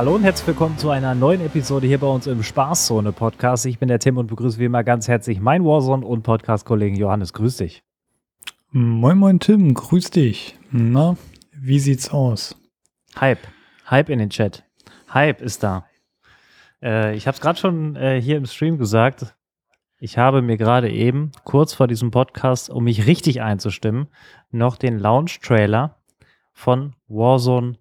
Hallo und herzlich willkommen zu einer neuen Episode hier bei uns im Spaßzone Podcast. Ich bin der Tim und begrüße wie immer ganz herzlich meinen Warzone und Podcast-Kollegen Johannes. Grüß dich. Moin, moin, Tim. Grüß dich. Na, wie sieht's aus? Hype. Hype in den Chat. Hype ist da. Äh, ich habe es gerade schon äh, hier im Stream gesagt. Ich habe mir gerade eben, kurz vor diesem Podcast, um mich richtig einzustimmen, noch den Launch-Trailer von Warzone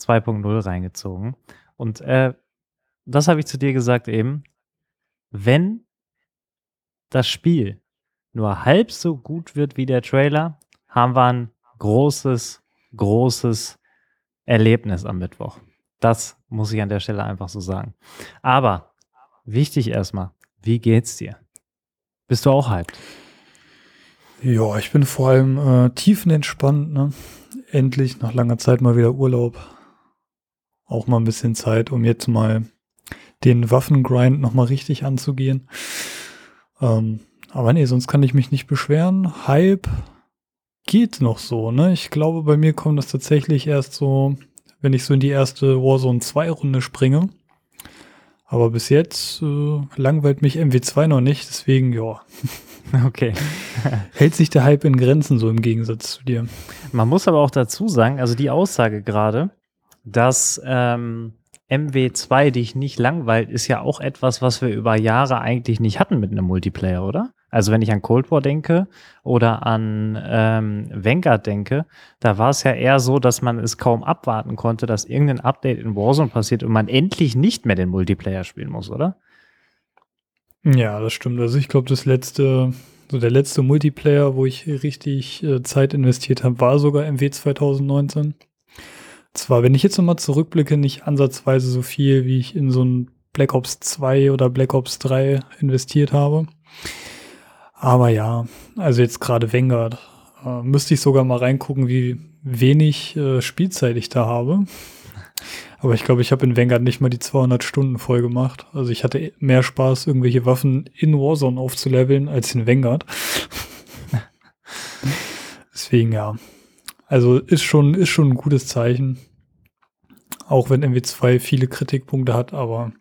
2.0 reingezogen. Und äh, das habe ich zu dir gesagt eben. Wenn das Spiel nur halb so gut wird wie der Trailer, haben wir ein großes, großes Erlebnis am Mittwoch. Das muss ich an der Stelle einfach so sagen. Aber wichtig erstmal, wie geht's dir? Bist du auch hyped? Ja, ich bin vor allem äh, tiefenentspannt. Ne? Endlich nach langer Zeit mal wieder Urlaub. Auch mal ein bisschen Zeit, um jetzt mal den Waffengrind nochmal richtig anzugehen. Ähm, aber nee, sonst kann ich mich nicht beschweren. Hype geht noch so, ne? Ich glaube, bei mir kommt das tatsächlich erst so, wenn ich so in die erste Warzone 2 Runde springe. Aber bis jetzt äh, langweilt mich MW2 noch nicht, deswegen ja. Okay. Hält sich der Hype in Grenzen so im Gegensatz zu dir. Man muss aber auch dazu sagen, also die Aussage gerade, dass ähm, MW2 dich nicht langweilt, ist ja auch etwas, was wir über Jahre eigentlich nicht hatten mit einem Multiplayer, oder? Also wenn ich an Cold War denke oder an ähm, Vanguard denke, da war es ja eher so, dass man es kaum abwarten konnte, dass irgendein Update in Warzone passiert und man endlich nicht mehr den Multiplayer spielen muss, oder? Ja, das stimmt. Also ich glaube, das letzte, so der letzte Multiplayer, wo ich richtig äh, Zeit investiert habe, war sogar MW 2019. Zwar, wenn ich jetzt nochmal zurückblicke, nicht ansatzweise so viel, wie ich in so ein Black Ops 2 oder Black Ops 3 investiert habe. Aber ja, also jetzt gerade Vanguard. Äh, müsste ich sogar mal reingucken, wie wenig äh, Spielzeit ich da habe. Aber ich glaube, ich habe in Vanguard nicht mal die 200 Stunden voll gemacht. Also ich hatte mehr Spaß, irgendwelche Waffen in Warzone aufzuleveln, als in Vanguard. Deswegen ja. Also ist schon, ist schon ein gutes Zeichen. Auch wenn MW2 viele Kritikpunkte hat, aber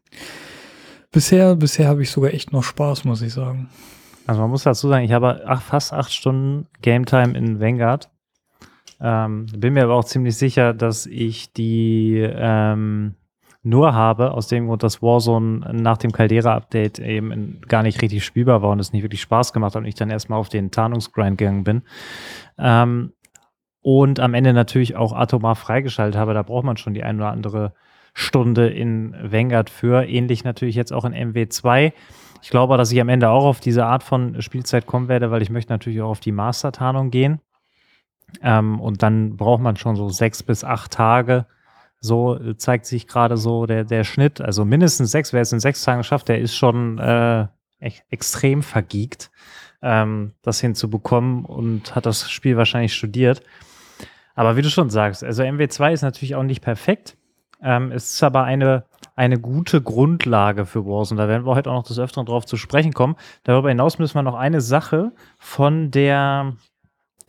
bisher, bisher habe ich sogar echt noch Spaß, muss ich sagen. Also man muss dazu sagen, ich habe fast acht Stunden Game Time in Vanguard. Ähm, bin mir aber auch ziemlich sicher, dass ich die ähm, nur habe, aus dem Grund, dass Warzone nach dem Caldera-Update eben in, gar nicht richtig spielbar war und es nicht wirklich Spaß gemacht hat und ich dann erstmal auf den Tarnungsgrind gegangen bin. Ähm, und am Ende natürlich auch atomar freigeschaltet habe. Da braucht man schon die ein oder andere Stunde in Vanguard für. Ähnlich natürlich jetzt auch in MW2. Ich glaube, dass ich am Ende auch auf diese Art von Spielzeit kommen werde, weil ich möchte natürlich auch auf die Master-Tarnung gehen. Ähm, und dann braucht man schon so sechs bis acht Tage. So äh, zeigt sich gerade so der, der Schnitt. Also mindestens sechs, wer es in sechs Tagen schafft, der ist schon äh, extrem vergiegt, ähm, das hinzubekommen und hat das Spiel wahrscheinlich studiert. Aber wie du schon sagst, also MW2 ist natürlich auch nicht perfekt. Ähm, es ist aber eine eine gute Grundlage für Warzone. Da werden wir heute auch noch des Öfteren drauf zu sprechen kommen. Darüber hinaus müssen wir noch eine Sache von der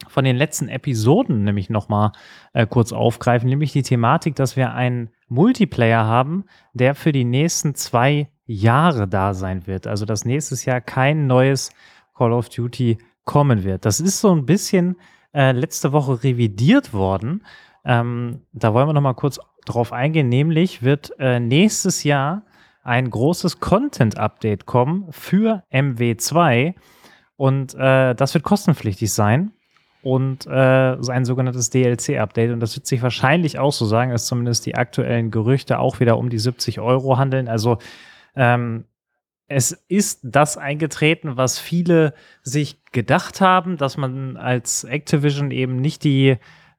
von den letzten Episoden nämlich nochmal äh, kurz aufgreifen, nämlich die Thematik, dass wir einen Multiplayer haben, der für die nächsten zwei Jahre da sein wird. Also dass nächstes Jahr kein neues Call of Duty kommen wird. Das ist so ein bisschen äh, letzte Woche revidiert worden. Ähm, da wollen wir nochmal kurz drauf eingehen, nämlich wird äh, nächstes Jahr ein großes Content-Update kommen für MW2 und äh, das wird kostenpflichtig sein und äh, ein sogenanntes DLC-Update und das wird sich wahrscheinlich auch so sagen, dass zumindest die aktuellen Gerüchte auch wieder um die 70 Euro handeln. Also ähm, es ist das eingetreten, was viele sich gedacht haben, dass man als Activision eben nicht die,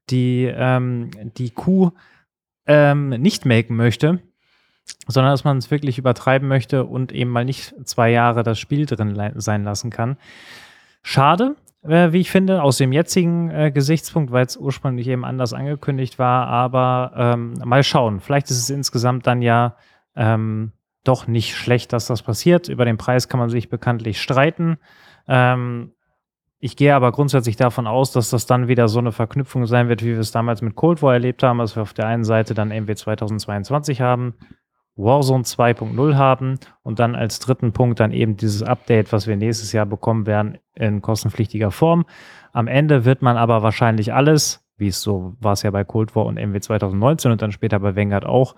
die, ähm, die Kuh ähm, nicht melken möchte, sondern dass man es wirklich übertreiben möchte und eben mal nicht zwei Jahre das Spiel drin sein lassen kann. Schade, äh, wie ich finde, aus dem jetzigen äh, Gesichtspunkt, weil es ursprünglich eben anders angekündigt war, aber ähm, mal schauen. Vielleicht ist es insgesamt dann ja ähm, doch nicht schlecht, dass das passiert. Über den Preis kann man sich bekanntlich streiten. Ähm, ich gehe aber grundsätzlich davon aus, dass das dann wieder so eine Verknüpfung sein wird, wie wir es damals mit Cold War erlebt haben, dass wir auf der einen Seite dann MW 2022 haben, Warzone 2.0 haben und dann als dritten Punkt dann eben dieses Update, was wir nächstes Jahr bekommen werden, in kostenpflichtiger Form. Am Ende wird man aber wahrscheinlich alles, wie es so war es ja bei Cold War und MW 2019 und dann später bei Vanguard auch,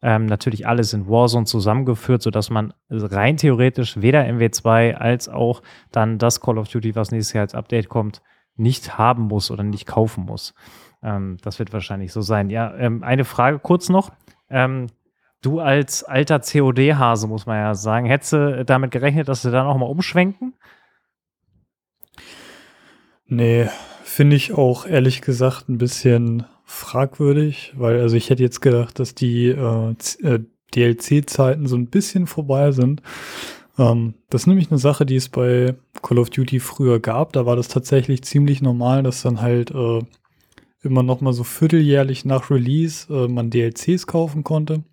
ähm, natürlich alles in Warzone zusammengeführt, sodass man rein theoretisch weder MW2 als auch dann das Call of Duty, was nächstes Jahr als Update kommt, nicht haben muss oder nicht kaufen muss. Ähm, das wird wahrscheinlich so sein. Ja, ähm, eine Frage kurz noch. Ähm, du als alter COD-Hase, muss man ja sagen, hättest du damit gerechnet, dass sie da nochmal umschwenken? Nee, finde ich auch ehrlich gesagt ein bisschen fragwürdig, weil also ich hätte jetzt gedacht, dass die äh, äh DLC-Zeiten so ein bisschen vorbei sind. Ähm, das ist nämlich eine Sache, die es bei Call of Duty früher gab. Da war das tatsächlich ziemlich normal, dass dann halt äh, immer noch mal so vierteljährlich nach Release äh, man DLCs kaufen konnte.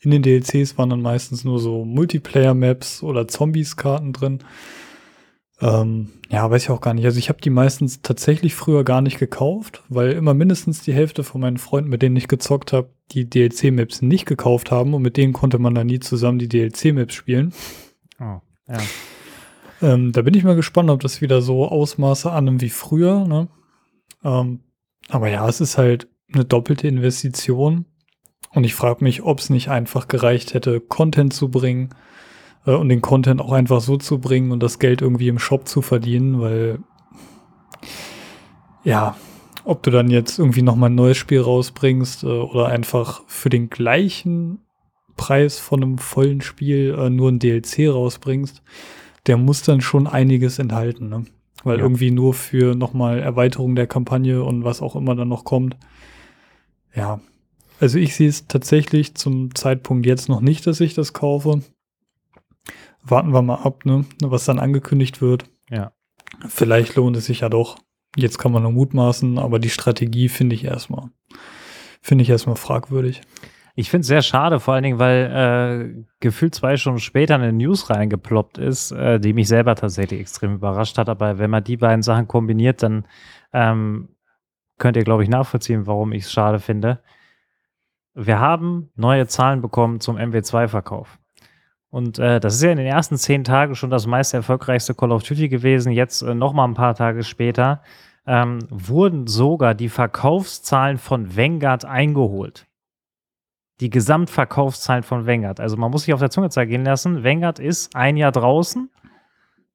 In den DLCs waren dann meistens nur so Multiplayer-Maps oder Zombies-Karten drin. Ähm, ja, weiß ich auch gar nicht. Also ich habe die meistens tatsächlich früher gar nicht gekauft, weil immer mindestens die Hälfte von meinen Freunden, mit denen ich gezockt habe, die DLC-Maps nicht gekauft haben und mit denen konnte man dann nie zusammen die DLC-Maps spielen. Oh, ja. Ähm, da bin ich mal gespannt, ob das wieder so Ausmaße annimmt wie früher. Ne? Ähm, aber ja, es ist halt eine doppelte Investition. Und ich frage mich, ob es nicht einfach gereicht hätte, Content zu bringen äh, und den Content auch einfach so zu bringen und das Geld irgendwie im Shop zu verdienen, weil ja, ob du dann jetzt irgendwie nochmal ein neues Spiel rausbringst äh, oder einfach für den gleichen Preis von einem vollen Spiel äh, nur ein DLC rausbringst, der muss dann schon einiges enthalten, ne? Weil ja. irgendwie nur für nochmal Erweiterung der Kampagne und was auch immer dann noch kommt. Ja. Also ich sehe es tatsächlich zum Zeitpunkt jetzt noch nicht, dass ich das kaufe warten wir mal ab, ne, was dann angekündigt wird. Ja. Vielleicht lohnt es sich ja doch. Jetzt kann man nur mutmaßen, aber die Strategie finde ich erstmal, finde ich erstmal fragwürdig. Ich finde es sehr schade, vor allen Dingen, weil äh, gefühlt zwei Stunden später eine News reingeploppt ist, äh, die mich selber tatsächlich extrem überrascht hat. Aber wenn man die beiden Sachen kombiniert, dann ähm, könnt ihr, glaube ich, nachvollziehen, warum ich es schade finde. Wir haben neue Zahlen bekommen zum MW2-Verkauf. Und äh, das ist ja in den ersten zehn Tagen schon das meist erfolgreichste Call of Duty gewesen. Jetzt äh, noch mal ein paar Tage später ähm, wurden sogar die Verkaufszahlen von Vanguard eingeholt. Die Gesamtverkaufszahlen von Vanguard. Also man muss sich auf der Zunge zergehen lassen. Vanguard ist ein Jahr draußen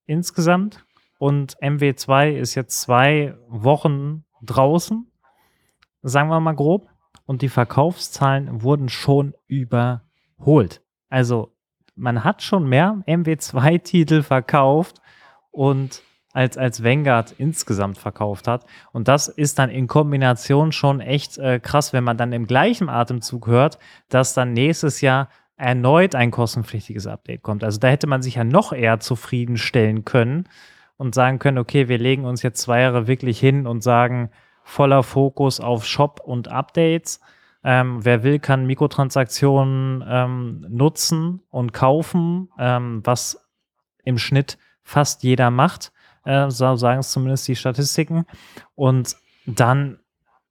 insgesamt und MW2 ist jetzt zwei Wochen draußen, sagen wir mal grob. Und die Verkaufszahlen wurden schon überholt. Also man hat schon mehr MW2-Titel verkauft und als, als Vanguard insgesamt verkauft hat. Und das ist dann in Kombination schon echt äh, krass, wenn man dann im gleichen Atemzug hört, dass dann nächstes Jahr erneut ein kostenpflichtiges Update kommt. Also da hätte man sich ja noch eher zufriedenstellen können und sagen können, okay, wir legen uns jetzt zwei Jahre wirklich hin und sagen voller Fokus auf Shop und Updates ähm, wer will, kann Mikrotransaktionen ähm, nutzen und kaufen, ähm, was im Schnitt fast jeder macht, äh, so sagen es zumindest die Statistiken. Und dann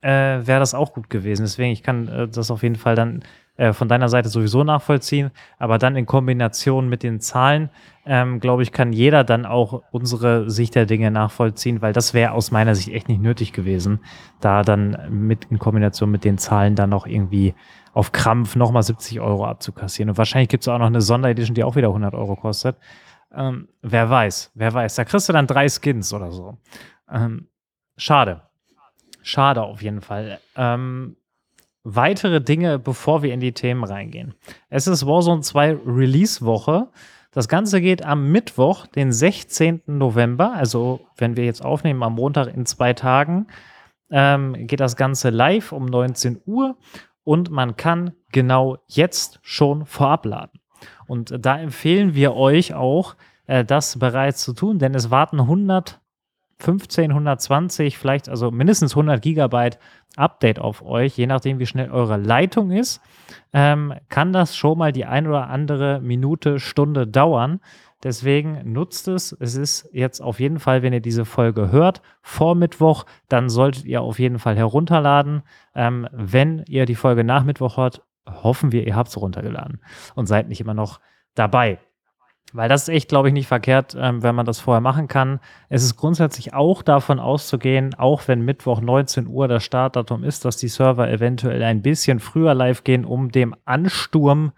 äh, wäre das auch gut gewesen. Deswegen, ich kann äh, das auf jeden Fall dann äh, von deiner Seite sowieso nachvollziehen, aber dann in Kombination mit den Zahlen, ähm, glaube ich, kann jeder dann auch unsere Sicht der Dinge nachvollziehen, weil das wäre aus meiner Sicht echt nicht nötig gewesen, da dann mit in Kombination mit den Zahlen dann noch irgendwie auf Krampf nochmal 70 Euro abzukassieren. Und wahrscheinlich gibt es auch noch eine Sonderedition, die auch wieder 100 Euro kostet. Ähm, wer weiß, wer weiß. Da kriegst du dann drei Skins oder so. Ähm, schade. Schade auf jeden Fall. Ähm, weitere Dinge, bevor wir in die Themen reingehen. Es ist Warzone 2 Release-Woche. Das Ganze geht am Mittwoch, den 16. November, also wenn wir jetzt aufnehmen, am Montag in zwei Tagen, ähm, geht das Ganze live um 19 Uhr und man kann genau jetzt schon vorab laden. Und da empfehlen wir euch auch, äh, das bereits zu tun, denn es warten 100 15, 120, vielleicht also mindestens 100 Gigabyte Update auf euch, je nachdem, wie schnell eure Leitung ist, ähm, kann das schon mal die ein oder andere Minute, Stunde dauern. Deswegen nutzt es. Es ist jetzt auf jeden Fall, wenn ihr diese Folge hört, vor Mittwoch, dann solltet ihr auf jeden Fall herunterladen. Ähm, wenn ihr die Folge nach Mittwoch hört, hoffen wir, ihr habt es runtergeladen und seid nicht immer noch dabei. Weil das ist echt, glaube ich, nicht verkehrt, ähm, wenn man das vorher machen kann. Es ist grundsätzlich auch davon auszugehen, auch wenn Mittwoch 19 Uhr das Startdatum ist, dass die Server eventuell ein bisschen früher live gehen, um dem Ansturm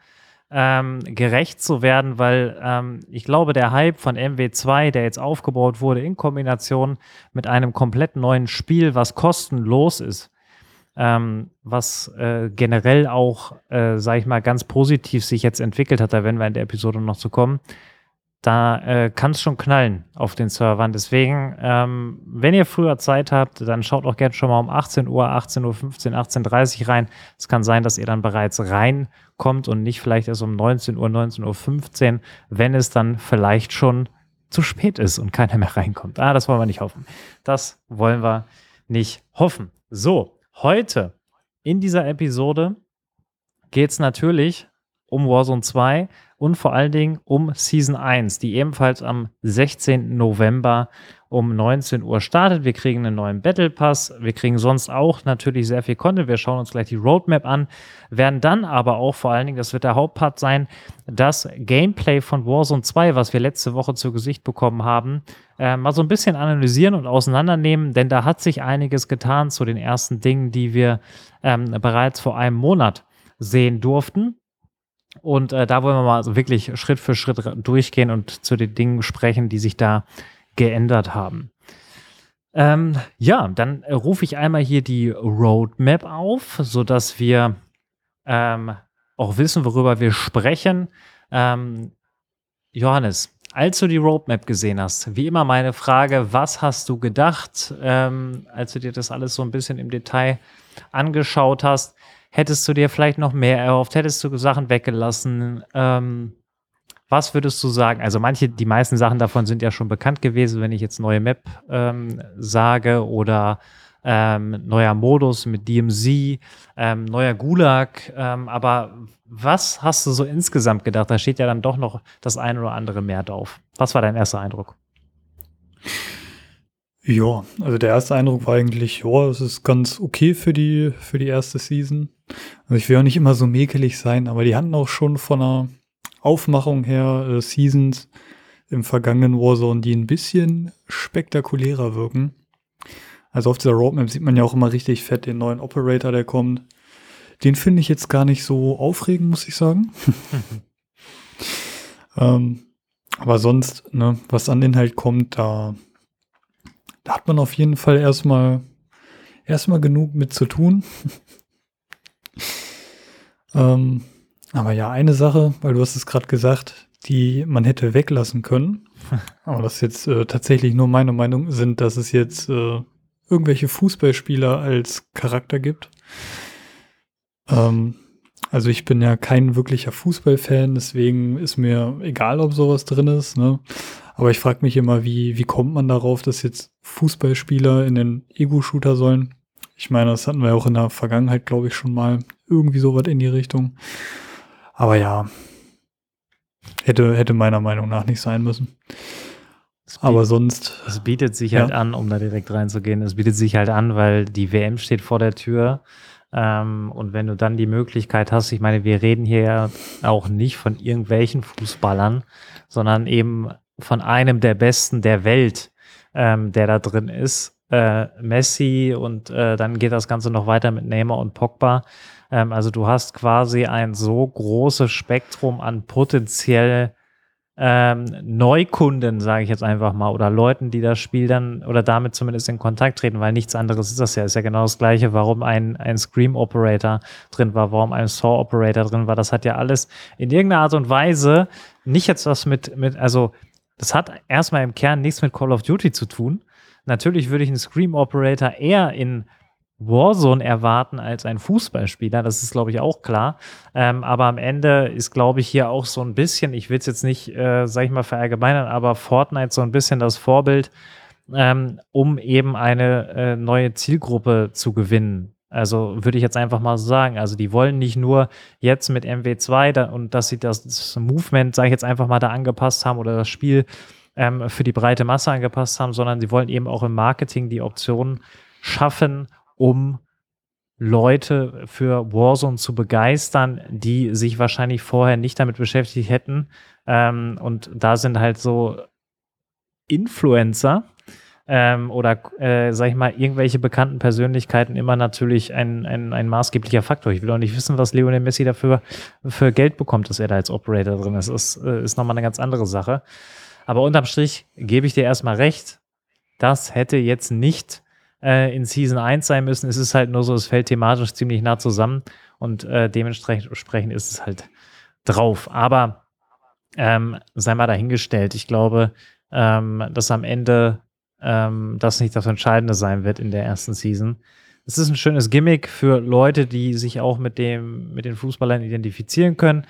ähm, gerecht zu werden, weil ähm, ich glaube, der Hype von MW2, der jetzt aufgebaut wurde, in Kombination mit einem komplett neuen Spiel, was kostenlos ist, ähm, was äh, generell auch, äh, sag ich mal, ganz positiv sich jetzt entwickelt hat, da werden wir in der Episode noch zu kommen, da äh, kann es schon knallen auf den Servern. Deswegen, ähm, wenn ihr früher Zeit habt, dann schaut auch gerne schon mal um 18 Uhr, 18.15 Uhr, 18.30 Uhr rein. Es kann sein, dass ihr dann bereits reinkommt und nicht vielleicht erst um 19 Uhr, 19.15 Uhr, wenn es dann vielleicht schon zu spät ist und keiner mehr reinkommt. Ah, das wollen wir nicht hoffen. Das wollen wir nicht hoffen. So, Heute in dieser Episode geht es natürlich um Warzone 2 und vor allen Dingen um Season 1, die ebenfalls am 16. November um 19 Uhr startet. Wir kriegen einen neuen Battle Pass. Wir kriegen sonst auch natürlich sehr viel Content. Wir schauen uns gleich die Roadmap an, werden dann aber auch vor allen Dingen, das wird der Hauptpart sein, das Gameplay von Warzone 2, was wir letzte Woche zu Gesicht bekommen haben, äh, mal so ein bisschen analysieren und auseinandernehmen, denn da hat sich einiges getan zu den ersten Dingen, die wir ähm, bereits vor einem Monat sehen durften. Und äh, da wollen wir mal so wirklich Schritt für Schritt durchgehen und zu den Dingen sprechen, die sich da geändert haben. Ähm, ja, dann rufe ich einmal hier die Roadmap auf, sodass wir ähm, auch wissen, worüber wir sprechen. Ähm, Johannes, als du die Roadmap gesehen hast, wie immer meine Frage, was hast du gedacht, ähm, als du dir das alles so ein bisschen im Detail angeschaut hast? Hättest du dir vielleicht noch mehr erhofft? Hättest du Sachen weggelassen? Ähm, was würdest du sagen? Also manche, die meisten Sachen davon sind ja schon bekannt gewesen, wenn ich jetzt neue Map ähm, sage oder ähm, neuer Modus mit DMZ, ähm, neuer Gulag. Ähm, aber was hast du so insgesamt gedacht? Da steht ja dann doch noch das eine oder andere mehr drauf. Was war dein erster Eindruck? Ja, also der erste Eindruck war eigentlich, ja, es ist ganz okay für die, für die erste Season. Also ich will auch nicht immer so mäkelig sein, aber die hatten auch schon von einer Aufmachung her äh, Seasons im vergangenen Warzone, die ein bisschen spektakulärer wirken. Also auf dieser Roadmap sieht man ja auch immer richtig fett den neuen Operator, der kommt. Den finde ich jetzt gar nicht so aufregend, muss ich sagen. ähm, aber sonst, ne, was an Inhalt kommt, da, da hat man auf jeden Fall erstmal erstmal genug mit zu tun. ähm, aber ja, eine Sache, weil du hast es gerade gesagt, die man hätte weglassen können, aber das ist jetzt äh, tatsächlich nur meine Meinung, sind, dass es jetzt äh, irgendwelche Fußballspieler als Charakter gibt. Ähm, also ich bin ja kein wirklicher Fußballfan, deswegen ist mir egal, ob sowas drin ist. Ne? Aber ich frage mich immer, wie, wie kommt man darauf, dass jetzt Fußballspieler in den Ego-Shooter sollen? Ich meine, das hatten wir auch in der Vergangenheit, glaube ich, schon mal irgendwie sowas in die Richtung. Aber ja, hätte, hätte meiner Meinung nach nicht sein müssen. Aber sonst. Es bietet sich ja. halt an, um da direkt reinzugehen. Es bietet sich halt an, weil die WM steht vor der Tür. Ähm, und wenn du dann die Möglichkeit hast, ich meine, wir reden hier ja auch nicht von irgendwelchen Fußballern, sondern eben von einem der besten der Welt, ähm, der da drin ist. Äh, Messi und äh, dann geht das Ganze noch weiter mit Neymar und Pogba. Ähm, also du hast quasi ein so großes Spektrum an potenziell ähm, Neukunden, sage ich jetzt einfach mal, oder Leuten, die das Spiel dann oder damit zumindest in Kontakt treten, weil nichts anderes ist das ja. Ist ja genau das Gleiche, warum ein, ein Scream-Operator drin war, warum ein Saw-Operator drin war. Das hat ja alles in irgendeiner Art und Weise nicht jetzt was mit, mit, also das hat erstmal im Kern nichts mit Call of Duty zu tun. Natürlich würde ich einen Scream-Operator eher in Warzone erwarten als ein Fußballspieler, das ist, glaube ich, auch klar. Ähm, aber am Ende ist, glaube ich, hier auch so ein bisschen, ich will es jetzt nicht, äh, sag ich mal, verallgemeinern, aber Fortnite so ein bisschen das Vorbild, ähm, um eben eine äh, neue Zielgruppe zu gewinnen. Also würde ich jetzt einfach mal so sagen. Also die wollen nicht nur jetzt mit MW2 da, und dass sie das, das Movement, sage ich jetzt einfach mal, da angepasst haben oder das Spiel ähm, für die breite Masse angepasst haben, sondern sie wollen eben auch im Marketing die Optionen schaffen, um Leute für Warzone zu begeistern, die sich wahrscheinlich vorher nicht damit beschäftigt hätten. Ähm, und da sind halt so Influencer ähm, oder, äh, sag ich mal, irgendwelche bekannten Persönlichkeiten immer natürlich ein, ein, ein maßgeblicher Faktor. Ich will auch nicht wissen, was Lionel Messi dafür für Geld bekommt, dass er da als Operator drin ist. Das ist, äh, ist nochmal eine ganz andere Sache. Aber unterm Strich gebe ich dir erstmal recht. Das hätte jetzt nicht äh, in Season 1 sein müssen. Es ist halt nur so, es fällt thematisch ziemlich nah zusammen und äh, dementsprechend ist es halt drauf. Aber ähm, sei mal dahingestellt. Ich glaube, ähm, dass am Ende ähm, das nicht das Entscheidende sein wird in der ersten Season. Es ist ein schönes Gimmick für Leute, die sich auch mit dem, mit den Fußballern identifizieren können.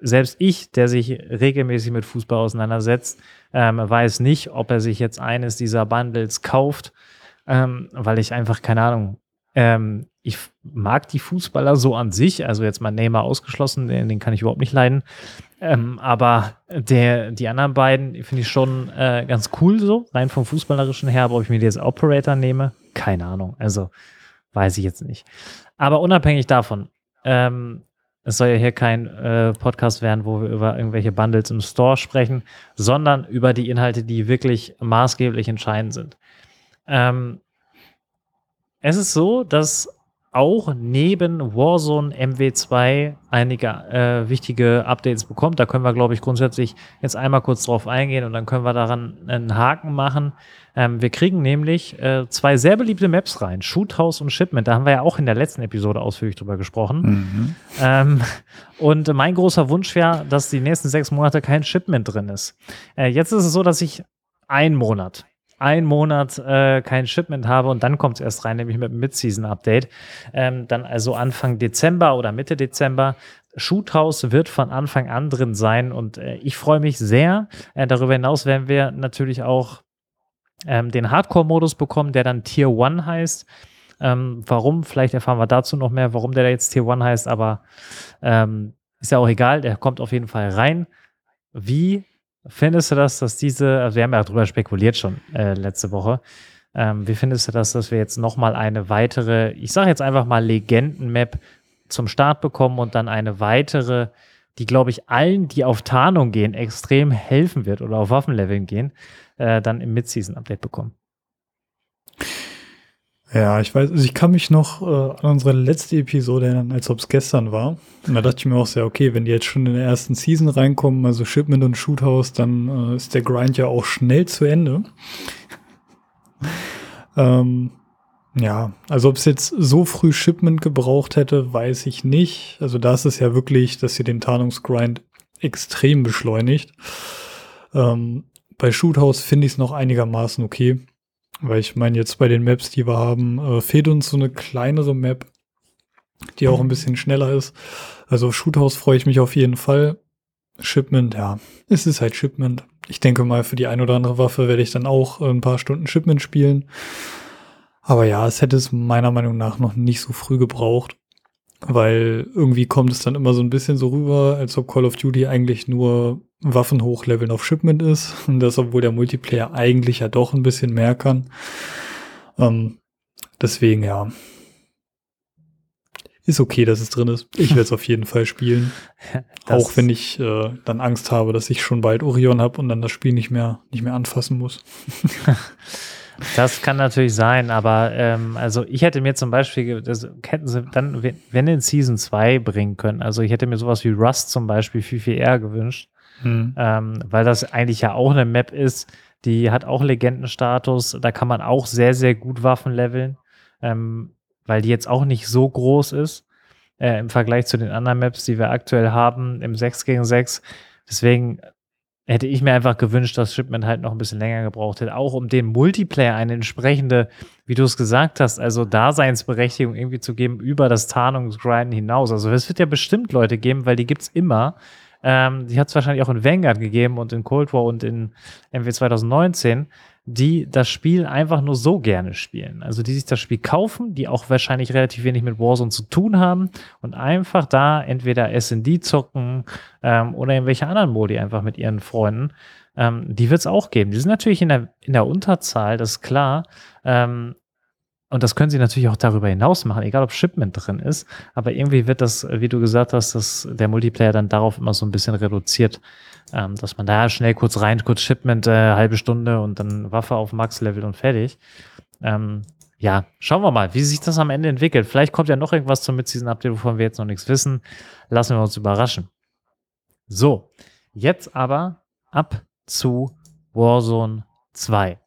Selbst ich, der sich regelmäßig mit Fußball auseinandersetzt, ähm, weiß nicht, ob er sich jetzt eines dieser Bundles kauft ähm, weil ich einfach, keine Ahnung, ähm, ich mag die Fußballer so an sich, also jetzt mal Neymar ausgeschlossen, den, den kann ich überhaupt nicht leiden. Ähm, aber der, die anderen beiden finde ich schon äh, ganz cool so, rein vom Fußballerischen her. Aber ob ich mir jetzt Operator nehme, keine Ahnung. Also weiß ich jetzt nicht. Aber unabhängig davon, ähm, es soll ja hier kein äh, Podcast werden, wo wir über irgendwelche Bundles im Store sprechen, sondern über die Inhalte, die wirklich maßgeblich entscheidend sind. Ähm, es ist so, dass auch neben Warzone MW2 einige äh, wichtige Updates bekommt. Da können wir, glaube ich, grundsätzlich jetzt einmal kurz drauf eingehen und dann können wir daran einen Haken machen. Ähm, wir kriegen nämlich äh, zwei sehr beliebte Maps rein, Shoothouse und Shipment. Da haben wir ja auch in der letzten Episode ausführlich drüber gesprochen. Mhm. Ähm, und mein großer Wunsch wäre, dass die nächsten sechs Monate kein Shipment drin ist. Äh, jetzt ist es so, dass ich einen Monat einen Monat äh, kein Shipment habe und dann kommt es erst rein, nämlich mit dem Mid-Season-Update. Ähm, dann also Anfang Dezember oder Mitte Dezember. Shoothouse wird von Anfang an drin sein und äh, ich freue mich sehr. Äh, darüber hinaus werden wir natürlich auch ähm, den Hardcore-Modus bekommen, der dann Tier 1 heißt. Ähm, warum? Vielleicht erfahren wir dazu noch mehr, warum der jetzt Tier 1 heißt, aber ähm, ist ja auch egal, der kommt auf jeden Fall rein. Wie Findest du das, dass diese, also wir haben ja darüber spekuliert schon äh, letzte Woche, ähm, wie findest du das, dass wir jetzt nochmal eine weitere, ich sage jetzt einfach mal Legenden-Map zum Start bekommen und dann eine weitere, die, glaube ich, allen, die auf Tarnung gehen, extrem helfen wird oder auf Waffenleveln gehen, äh, dann im Mid-Season-Update bekommen? Ja, ich weiß, also ich kann mich noch äh, an unsere letzte Episode erinnern, als ob es gestern war. Und da dachte ich mir auch sehr, okay, wenn die jetzt schon in der ersten Season reinkommen, also Shipment und Shoothouse, dann äh, ist der Grind ja auch schnell zu Ende. ähm, ja, also ob es jetzt so früh Shipment gebraucht hätte, weiß ich nicht. Also da ist es ja wirklich, dass sie den Tarnungsgrind extrem beschleunigt. Ähm, bei Shoothouse finde ich es noch einigermaßen okay. Weil ich meine, jetzt bei den Maps, die wir haben, äh, fehlt uns so eine kleinere Map, die auch ein bisschen schneller ist. Also Shoothouse freue ich mich auf jeden Fall. Shipment, ja, es ist halt Shipment. Ich denke mal, für die ein oder andere Waffe werde ich dann auch äh, ein paar Stunden Shipment spielen. Aber ja, es hätte es meiner Meinung nach noch nicht so früh gebraucht, weil irgendwie kommt es dann immer so ein bisschen so rüber, als ob Call of Duty eigentlich nur Waffen hochleveln auf Shipment ist. Und das, obwohl der Multiplayer eigentlich ja doch ein bisschen mehr kann. Ähm, deswegen, ja. Ist okay, dass es drin ist. Ich werde es auf jeden Fall spielen. Das auch wenn ich äh, dann Angst habe, dass ich schon bald Orion habe und dann das Spiel nicht mehr, nicht mehr anfassen muss. Das kann natürlich sein, aber ähm, also ich hätte mir zum Beispiel, das hätten sie dann, wenn in Season 2 bringen können, also ich hätte mir sowas wie Rust zum Beispiel viel, viel eher gewünscht. Mhm. Ähm, weil das eigentlich ja auch eine Map ist, die hat auch Legendenstatus. Da kann man auch sehr, sehr gut Waffen leveln, ähm, weil die jetzt auch nicht so groß ist äh, im Vergleich zu den anderen Maps, die wir aktuell haben im 6 gegen 6. Deswegen hätte ich mir einfach gewünscht, dass Shipment halt noch ein bisschen länger gebraucht hätte, auch um den Multiplayer eine entsprechende, wie du es gesagt hast, also Daseinsberechtigung irgendwie zu geben über das Tarnungsgrinden hinaus. Also es wird ja bestimmt Leute geben, weil die gibt es immer, ähm, die hat es wahrscheinlich auch in Vanguard gegeben und in Cold War und in MW 2019. die das Spiel einfach nur so gerne spielen. Also die sich das Spiel kaufen, die auch wahrscheinlich relativ wenig mit Warzone zu tun haben und einfach da entweder SD zocken ähm, oder irgendwelche anderen Modi einfach mit ihren Freunden. Ähm, die wird es auch geben. Die sind natürlich in der, in der Unterzahl, das ist klar. Ähm, und das können sie natürlich auch darüber hinaus machen, egal ob Shipment drin ist. Aber irgendwie wird das, wie du gesagt hast, dass der Multiplayer dann darauf immer so ein bisschen reduziert, ähm, dass man da schnell kurz rein, kurz Shipment, äh, halbe Stunde und dann Waffe auf Max-Level und fertig. Ähm, ja, schauen wir mal, wie sich das am Ende entwickelt. Vielleicht kommt ja noch irgendwas zum Mid-Season-Update, wovon wir jetzt noch nichts wissen. Lassen wir uns überraschen. So, jetzt aber ab zu Warzone 2.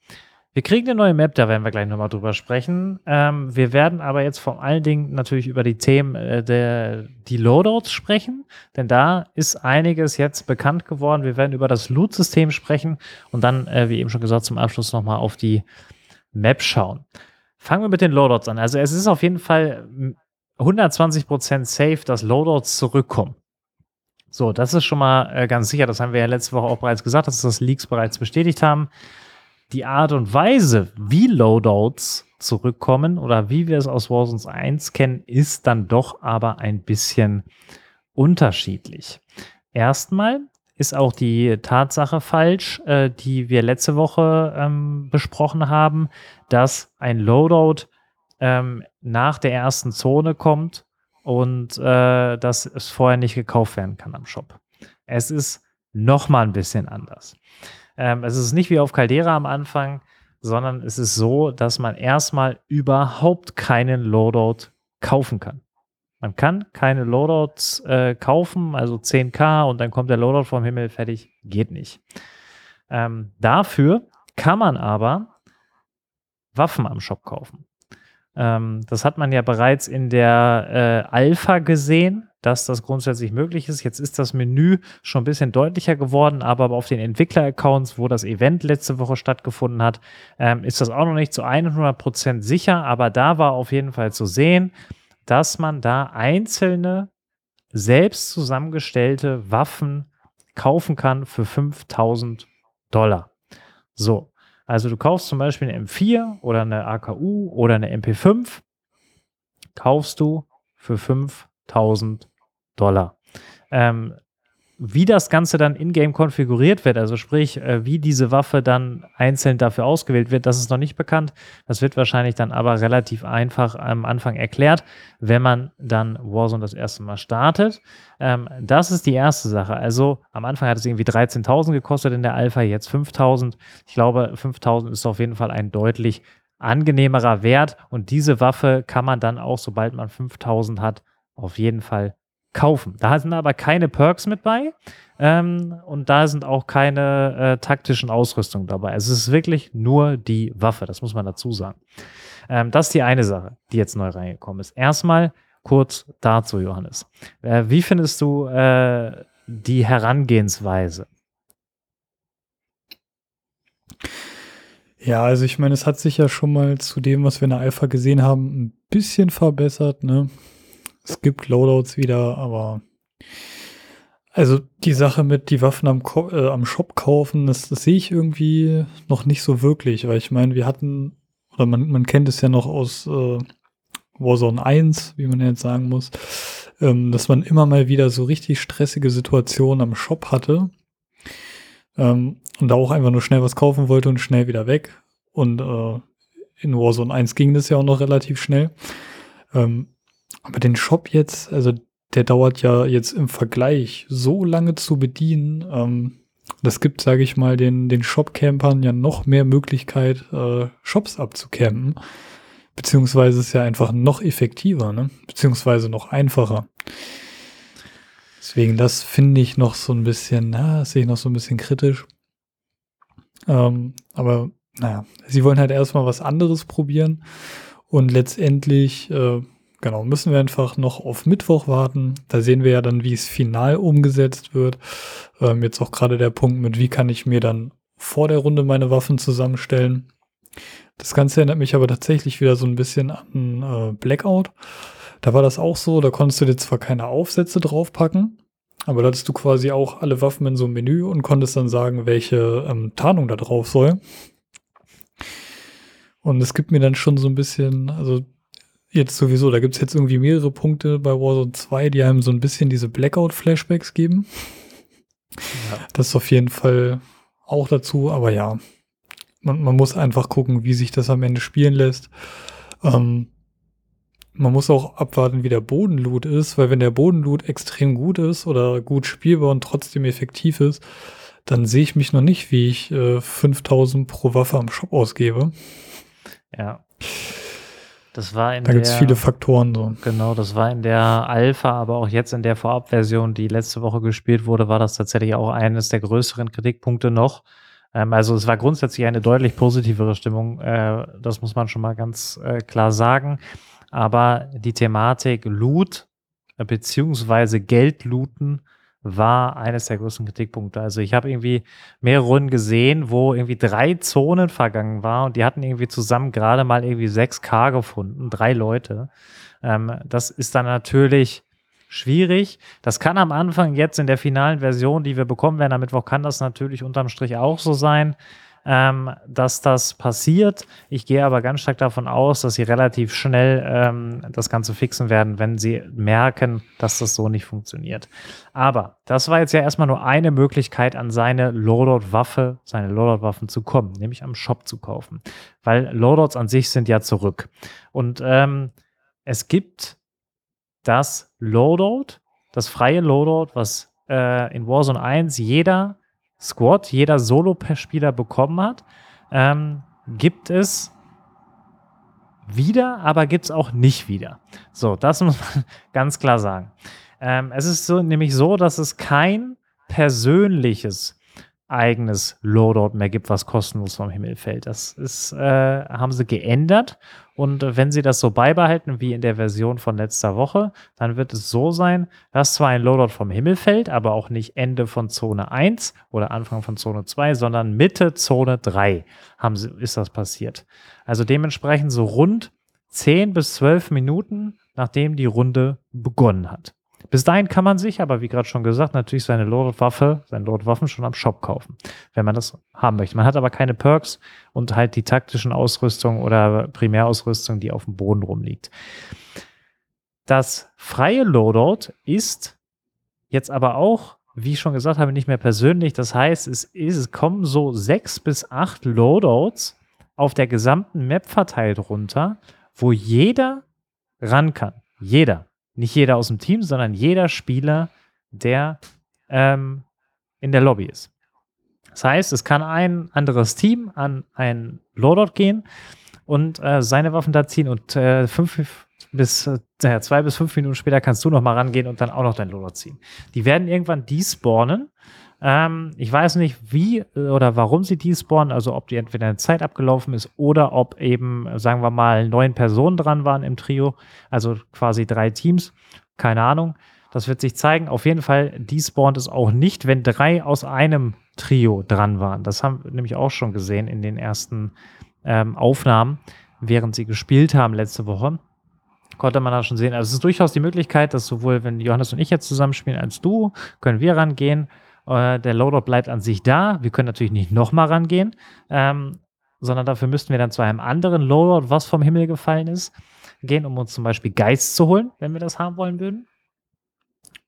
Wir kriegen eine neue Map, da werden wir gleich nochmal drüber sprechen. Ähm, wir werden aber jetzt vor allen Dingen natürlich über die Themen äh, der die Loadouts sprechen, denn da ist einiges jetzt bekannt geworden. Wir werden über das Loot-System sprechen und dann, äh, wie eben schon gesagt, zum Abschluss nochmal auf die Map schauen. Fangen wir mit den Loadouts an. Also es ist auf jeden Fall 120% safe, dass Loadouts zurückkommen. So, das ist schon mal äh, ganz sicher. Das haben wir ja letzte Woche auch bereits gesagt, dass das Leaks bereits bestätigt haben die Art und Weise, wie Loadouts zurückkommen oder wie wir es aus Warzone 1 kennen, ist dann doch aber ein bisschen unterschiedlich. Erstmal ist auch die Tatsache falsch, äh, die wir letzte Woche ähm, besprochen haben, dass ein Loadout ähm, nach der ersten Zone kommt und äh, dass es vorher nicht gekauft werden kann am Shop. Es ist noch mal ein bisschen anders. Ähm, es ist nicht wie auf Caldera am Anfang, sondern es ist so, dass man erstmal überhaupt keinen Loadout kaufen kann. Man kann keine Loadouts äh, kaufen, also 10k und dann kommt der Loadout vom Himmel fertig, geht nicht. Ähm, dafür kann man aber Waffen am Shop kaufen. Ähm, das hat man ja bereits in der äh, Alpha gesehen dass das grundsätzlich möglich ist. Jetzt ist das Menü schon ein bisschen deutlicher geworden, aber auf den Entwickler-Accounts, wo das Event letzte Woche stattgefunden hat, ähm, ist das auch noch nicht zu 100% sicher, aber da war auf jeden Fall zu sehen, dass man da einzelne selbst zusammengestellte Waffen kaufen kann für 5000 Dollar. So, also du kaufst zum Beispiel eine M4 oder eine AKU oder eine MP5, kaufst du für 5000 Dollar. Ähm, wie das Ganze dann in-game konfiguriert wird, also sprich, äh, wie diese Waffe dann einzeln dafür ausgewählt wird, das ist noch nicht bekannt. Das wird wahrscheinlich dann aber relativ einfach am Anfang erklärt, wenn man dann Warzone das erste Mal startet. Ähm, das ist die erste Sache. Also am Anfang hat es irgendwie 13.000 gekostet in der Alpha, jetzt 5.000. Ich glaube, 5.000 ist auf jeden Fall ein deutlich angenehmerer Wert und diese Waffe kann man dann auch, sobald man 5.000 hat, auf jeden Fall kaufen. Da sind aber keine Perks mit bei ähm, und da sind auch keine äh, taktischen Ausrüstungen dabei. Also es ist wirklich nur die Waffe, das muss man dazu sagen. Ähm, das ist die eine Sache, die jetzt neu reingekommen ist. Erstmal kurz dazu, Johannes. Äh, wie findest du äh, die Herangehensweise? Ja, also ich meine, es hat sich ja schon mal zu dem, was wir in der Alpha gesehen haben, ein bisschen verbessert. Ne? Es gibt Loadouts wieder, aber also die Sache mit die Waffen am, Ko äh, am Shop kaufen, das, das sehe ich irgendwie noch nicht so wirklich, weil ich meine, wir hatten, oder man, man kennt es ja noch aus äh, Warzone 1, wie man jetzt sagen muss, ähm, dass man immer mal wieder so richtig stressige Situationen am Shop hatte ähm, und da auch einfach nur schnell was kaufen wollte und schnell wieder weg. Und äh, in Warzone 1 ging das ja auch noch relativ schnell. Ähm, aber den Shop jetzt, also der dauert ja jetzt im Vergleich so lange zu bedienen. Ähm, das gibt, sage ich mal, den, den Shop-Campern ja noch mehr Möglichkeit, äh, Shops abzucampen. Beziehungsweise ist ja einfach noch effektiver, ne? Beziehungsweise noch einfacher. Deswegen, das finde ich noch so ein bisschen, na, sehe ich noch so ein bisschen kritisch. Ähm, aber naja, sie wollen halt erstmal was anderes probieren. Und letztendlich äh, Genau, müssen wir einfach noch auf Mittwoch warten. Da sehen wir ja dann, wie es final umgesetzt wird. Ähm, jetzt auch gerade der Punkt mit, wie kann ich mir dann vor der Runde meine Waffen zusammenstellen. Das Ganze erinnert mich aber tatsächlich wieder so ein bisschen an äh, Blackout. Da war das auch so, da konntest du dir zwar keine Aufsätze draufpacken, aber da hattest du quasi auch alle Waffen in so einem Menü und konntest dann sagen, welche ähm, Tarnung da drauf soll. Und es gibt mir dann schon so ein bisschen, also jetzt sowieso, da gibt es jetzt irgendwie mehrere Punkte bei Warzone 2, die einem so ein bisschen diese Blackout-Flashbacks geben. Ja. Das ist auf jeden Fall auch dazu, aber ja, man, man muss einfach gucken, wie sich das am Ende spielen lässt. Ähm, man muss auch abwarten, wie der Bodenloot ist, weil wenn der Bodenloot extrem gut ist oder gut spielbar und trotzdem effektiv ist, dann sehe ich mich noch nicht, wie ich äh, 5000 pro Waffe am Shop ausgebe. Ja. Das war in da gibt es viele Faktoren so. Genau, das war in der Alpha, aber auch jetzt in der Vorabversion, die letzte Woche gespielt wurde, war das tatsächlich auch eines der größeren Kritikpunkte noch. Ähm, also es war grundsätzlich eine deutlich positivere Stimmung, äh, das muss man schon mal ganz äh, klar sagen. Aber die Thematik Loot äh, beziehungsweise Geld looten war eines der größten Kritikpunkte. Also ich habe irgendwie mehrere Runden gesehen, wo irgendwie drei Zonen vergangen war und die hatten irgendwie zusammen gerade mal irgendwie 6K gefunden, drei Leute. Ähm, das ist dann natürlich schwierig. Das kann am Anfang jetzt in der finalen Version, die wir bekommen werden am Mittwoch, kann das natürlich unterm Strich auch so sein ähm, dass das passiert. Ich gehe aber ganz stark davon aus, dass sie relativ schnell ähm, das Ganze fixen werden, wenn sie merken, dass das so nicht funktioniert. Aber das war jetzt ja erstmal nur eine Möglichkeit, an seine Loadout-Waffe, seine Loadout-Waffen zu kommen, nämlich am Shop zu kaufen. Weil Loadouts an sich sind ja zurück. Und ähm, es gibt das Loadout, das freie Loadout, was äh, in Warzone 1 jeder Squad jeder Solo-Spieler bekommen hat, ähm, gibt es wieder, aber gibt es auch nicht wieder. So, das muss man ganz klar sagen. Ähm, es ist so, nämlich so, dass es kein persönliches eigenes Loadout mehr gibt, was kostenlos vom Himmel fällt. Das ist, äh, haben sie geändert. Und wenn sie das so beibehalten wie in der Version von letzter Woche, dann wird es so sein, dass zwar ein Loadout vom Himmel fällt, aber auch nicht Ende von Zone 1 oder Anfang von Zone 2, sondern Mitte Zone 3 haben sie, ist das passiert. Also dementsprechend so rund 10 bis 12 Minuten, nachdem die Runde begonnen hat. Bis dahin kann man sich aber, wie gerade schon gesagt, natürlich seine Lord-Waffe, seine Lord-Waffen schon am Shop kaufen, wenn man das haben möchte. Man hat aber keine Perks und halt die taktischen Ausrüstung oder Primärausrüstung, die auf dem Boden rumliegt. Das freie Loadout ist jetzt aber auch, wie ich schon gesagt habe, nicht mehr persönlich. Das heißt, es, ist, es kommen so sechs bis acht Loadouts auf der gesamten Map verteilt runter, wo jeder ran kann. Jeder. Nicht jeder aus dem Team, sondern jeder Spieler, der ähm, in der Lobby ist. Das heißt, es kann ein anderes Team an ein Loadout gehen und äh, seine Waffen da ziehen und äh, fünf bis äh, zwei bis fünf Minuten später kannst du noch mal rangehen und dann auch noch dein Loadout ziehen. Die werden irgendwann despawnen ähm, ich weiß nicht, wie äh, oder warum sie die spawnen, also ob die entweder eine Zeit abgelaufen ist oder ob eben, sagen wir mal, neun Personen dran waren im Trio, also quasi drei Teams. Keine Ahnung. Das wird sich zeigen. Auf jeden Fall, die es auch nicht, wenn drei aus einem Trio dran waren. Das haben wir nämlich auch schon gesehen in den ersten ähm, Aufnahmen, während sie gespielt haben letzte Woche konnte man da schon sehen. Also es ist durchaus die Möglichkeit, dass sowohl wenn Johannes und ich jetzt zusammenspielen als du, können wir rangehen. Äh, der Loadout bleibt an sich da. Wir können natürlich nicht nochmal rangehen, ähm, sondern dafür müssten wir dann zu einem anderen Loadout, was vom Himmel gefallen ist, gehen, um uns zum Beispiel Geist zu holen, wenn wir das haben wollen würden.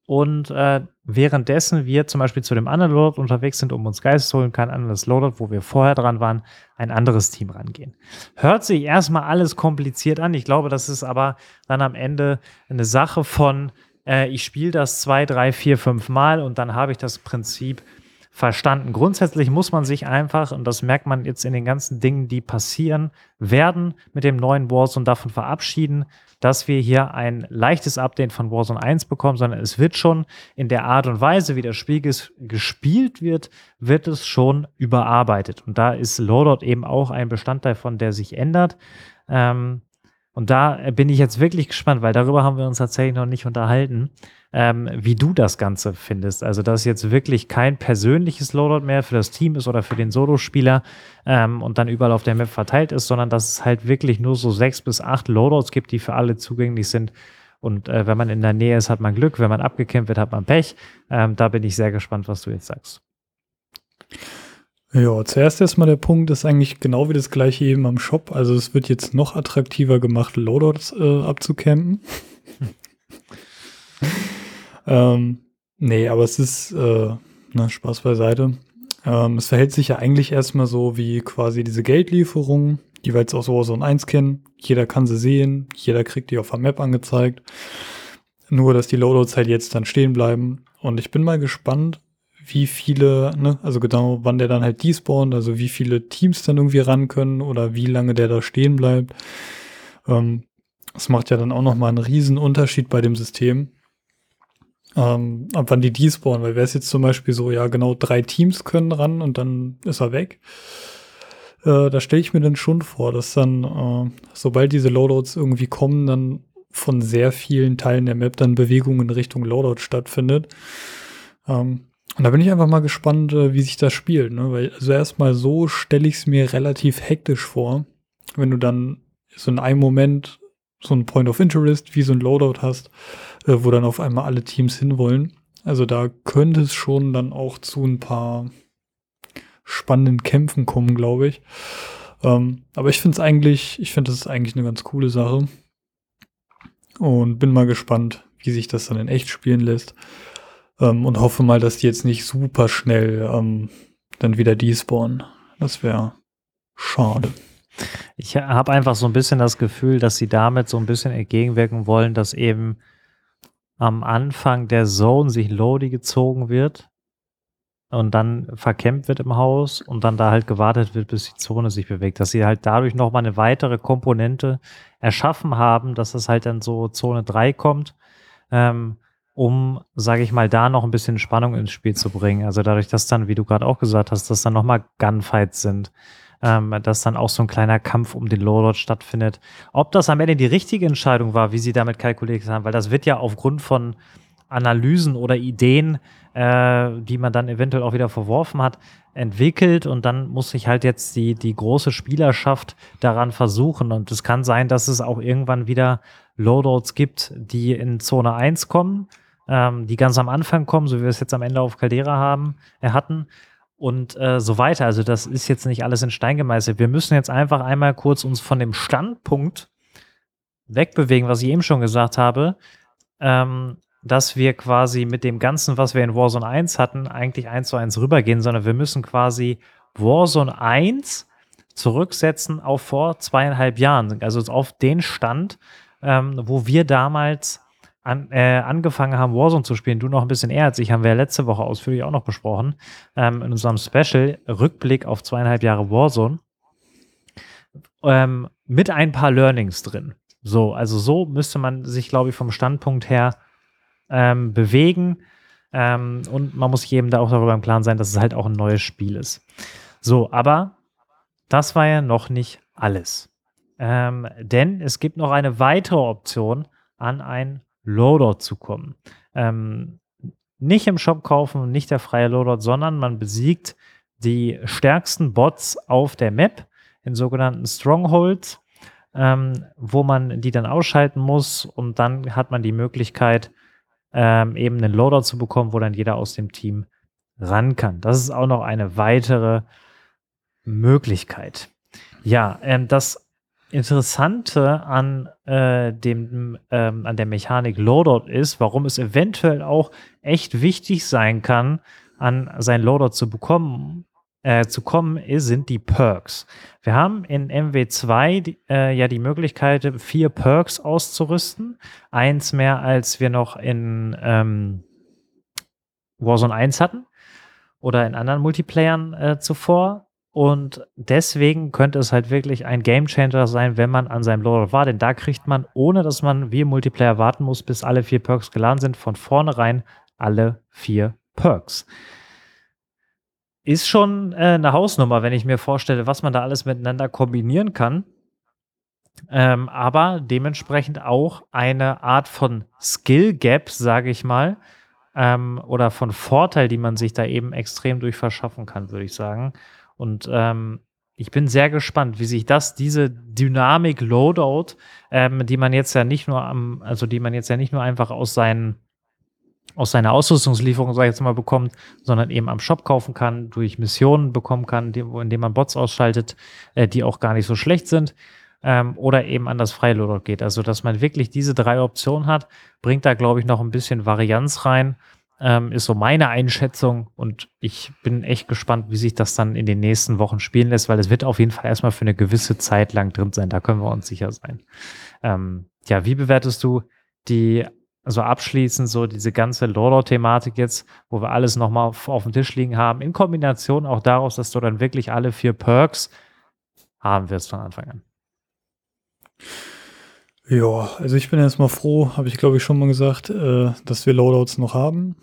Und äh, währenddessen wir zum Beispiel zu dem anderen Loadout unterwegs sind, um uns Geist zu holen, kann an das Loadout, wo wir vorher dran waren, ein anderes Team rangehen. Hört sich erstmal alles kompliziert an. Ich glaube, das ist aber dann am Ende eine Sache von, äh, ich spiele das zwei, drei, vier, fünf Mal und dann habe ich das Prinzip verstanden. Grundsätzlich muss man sich einfach, und das merkt man jetzt in den ganzen Dingen, die passieren werden mit dem neuen Warzone, davon verabschieden, dass wir hier ein leichtes Update von Warzone 1 bekommen, sondern es wird schon in der Art und Weise, wie das Spiel gespielt wird, wird es schon überarbeitet. Und da ist Loadout eben auch ein Bestandteil von, der sich ändert. Ähm, und da äh, bin ich jetzt wirklich gespannt, weil darüber haben wir uns tatsächlich noch nicht unterhalten, ähm, wie du das Ganze findest. Also, dass jetzt wirklich kein persönliches Loadout mehr für das Team ist oder für den Solospieler ähm, und dann überall auf der Map verteilt ist, sondern dass es halt wirklich nur so sechs bis acht Loadouts gibt, die für alle zugänglich sind. Und äh, wenn man in der Nähe ist, hat man Glück. Wenn man abgekämpft wird, hat man Pech. Ähm, da bin ich sehr gespannt, was du jetzt sagst. Ja, zuerst erstmal der Punkt ist eigentlich genau wie das gleiche eben am Shop. Also es wird jetzt noch attraktiver gemacht, Loadouts äh, abzucampen. ähm, nee, aber es ist, äh, na, Spaß beiseite. Ähm, es verhält sich ja eigentlich erstmal so wie quasi diese Geldlieferungen, die wir jetzt aus Warzone 1 kennen. Jeder kann sie sehen, jeder kriegt die auf der Map angezeigt. Nur, dass die Loadouts halt jetzt dann stehen bleiben. Und ich bin mal gespannt, wie viele, ne, also genau, wann der dann halt despawnt, also wie viele Teams dann irgendwie ran können oder wie lange der da stehen bleibt. Ähm, das macht ja dann auch nochmal einen riesen Unterschied bei dem System. Ähm, ab wann die despawnen, weil wäre es jetzt zum Beispiel so, ja, genau drei Teams können ran und dann ist er weg. Äh, da stelle ich mir dann schon vor, dass dann, äh, sobald diese Loadouts irgendwie kommen, dann von sehr vielen Teilen der Map dann Bewegung in Richtung Loadout stattfindet. Ähm, und da bin ich einfach mal gespannt, äh, wie sich das spielt. Ne? Weil also erstmal so stelle ich es mir relativ hektisch vor, wenn du dann so in einem Moment so ein Point of Interest wie so ein Loadout hast, äh, wo dann auf einmal alle Teams hinwollen. Also da könnte es schon dann auch zu ein paar spannenden Kämpfen kommen, glaube ich. Ähm, aber ich finde es eigentlich, ich finde das ist eigentlich eine ganz coole Sache. Und bin mal gespannt, wie sich das dann in echt spielen lässt. Ähm, und hoffe mal, dass die jetzt nicht super schnell ähm, dann wieder despawnen. Das wäre schade. Ich habe einfach so ein bisschen das Gefühl, dass sie damit so ein bisschen entgegenwirken wollen, dass eben am Anfang der Zone sich Lodi gezogen wird und dann verkämpft wird im Haus und dann da halt gewartet wird, bis die Zone sich bewegt. Dass sie halt dadurch nochmal eine weitere Komponente erschaffen haben, dass es halt dann so Zone 3 kommt. Ähm, um, sage ich mal, da noch ein bisschen Spannung ins Spiel zu bringen. Also dadurch, dass dann, wie du gerade auch gesagt hast, dass dann nochmal Gunfights sind, ähm, dass dann auch so ein kleiner Kampf um den Lord stattfindet. Ob das am Ende die richtige Entscheidung war, wie sie damit kalkuliert haben, weil das wird ja aufgrund von Analysen oder Ideen, äh, die man dann eventuell auch wieder verworfen hat, entwickelt und dann muss sich halt jetzt die, die große Spielerschaft daran versuchen und es kann sein, dass es auch irgendwann wieder Loadouts gibt, die in Zone 1 kommen, ähm, die ganz am Anfang kommen, so wie wir es jetzt am Ende auf Caldera haben, äh, hatten und äh, so weiter. Also das ist jetzt nicht alles in Stein gemeißelt. Wir müssen jetzt einfach einmal kurz uns von dem Standpunkt wegbewegen, was ich eben schon gesagt habe, ähm, dass wir quasi mit dem Ganzen, was wir in Warzone 1 hatten, eigentlich eins zu eins rübergehen, sondern wir müssen quasi Warzone 1 zurücksetzen auf vor zweieinhalb Jahren, also auf den Stand, ähm, wo wir damals an, äh, angefangen haben, Warzone zu spielen, du noch ein bisschen eher als ich, haben wir ja letzte Woche ausführlich auch noch besprochen, ähm, in unserem Special Rückblick auf zweieinhalb Jahre Warzone, ähm, mit ein paar Learnings drin. So, also so müsste man sich, glaube ich, vom Standpunkt her ähm, bewegen. Ähm, und man muss jedem da auch darüber im Klaren sein, dass es halt auch ein neues Spiel ist. So, aber das war ja noch nicht alles. Ähm, denn es gibt noch eine weitere Option, an ein Loadout zu kommen. Ähm, nicht im Shop kaufen, nicht der freie Loadout, sondern man besiegt die stärksten Bots auf der Map in sogenannten Strongholds, ähm, wo man die dann ausschalten muss und dann hat man die Möglichkeit, ähm, eben einen Loadout zu bekommen, wo dann jeder aus dem Team ran kann. Das ist auch noch eine weitere Möglichkeit. Ja, ähm, das Interessante an, äh, dem, ähm, an der Mechanik Loadout ist, warum es eventuell auch echt wichtig sein kann, an sein Loadout zu bekommen, äh, zu kommen, sind die Perks. Wir haben in MW2 die, äh, ja die Möglichkeit, vier Perks auszurüsten. Eins mehr, als wir noch in ähm, Warzone 1 hatten oder in anderen Multiplayern äh, zuvor. Und deswegen könnte es halt wirklich ein Gamechanger sein, wenn man an seinem Loadout war. Denn da kriegt man, ohne dass man wie im Multiplayer warten muss, bis alle vier Perks geladen sind, von vornherein alle vier Perks. Ist schon äh, eine Hausnummer, wenn ich mir vorstelle, was man da alles miteinander kombinieren kann. Ähm, aber dementsprechend auch eine Art von Skill Gap, sage ich mal, ähm, oder von Vorteil, die man sich da eben extrem durch verschaffen kann, würde ich sagen. Und ähm, ich bin sehr gespannt, wie sich das, diese Dynamik Loadout, ähm, die man jetzt ja nicht nur am, also die man jetzt ja nicht nur einfach aus seinen aus seiner Ausrüstungslieferung, sag ich jetzt mal, bekommt, sondern eben am Shop kaufen kann, durch Missionen bekommen kann, indem man Bots ausschaltet, äh, die auch gar nicht so schlecht sind, ähm, oder eben an das Freiloadout geht. Also, dass man wirklich diese drei Optionen hat, bringt da, glaube ich, noch ein bisschen Varianz rein, ähm, ist so meine Einschätzung und ich bin echt gespannt, wie sich das dann in den nächsten Wochen spielen lässt, weil es wird auf jeden Fall erstmal für eine gewisse Zeit lang drin sein, da können wir uns sicher sein. Ähm, ja, wie bewertest du die also abschließend so diese ganze Loadout-Thematik jetzt, wo wir alles nochmal auf, auf dem Tisch liegen haben, in Kombination auch daraus, dass du dann wirklich alle vier Perks haben wirst von Anfang an. Ja, also ich bin erstmal froh, habe ich glaube ich schon mal gesagt, äh, dass wir Loadouts noch haben.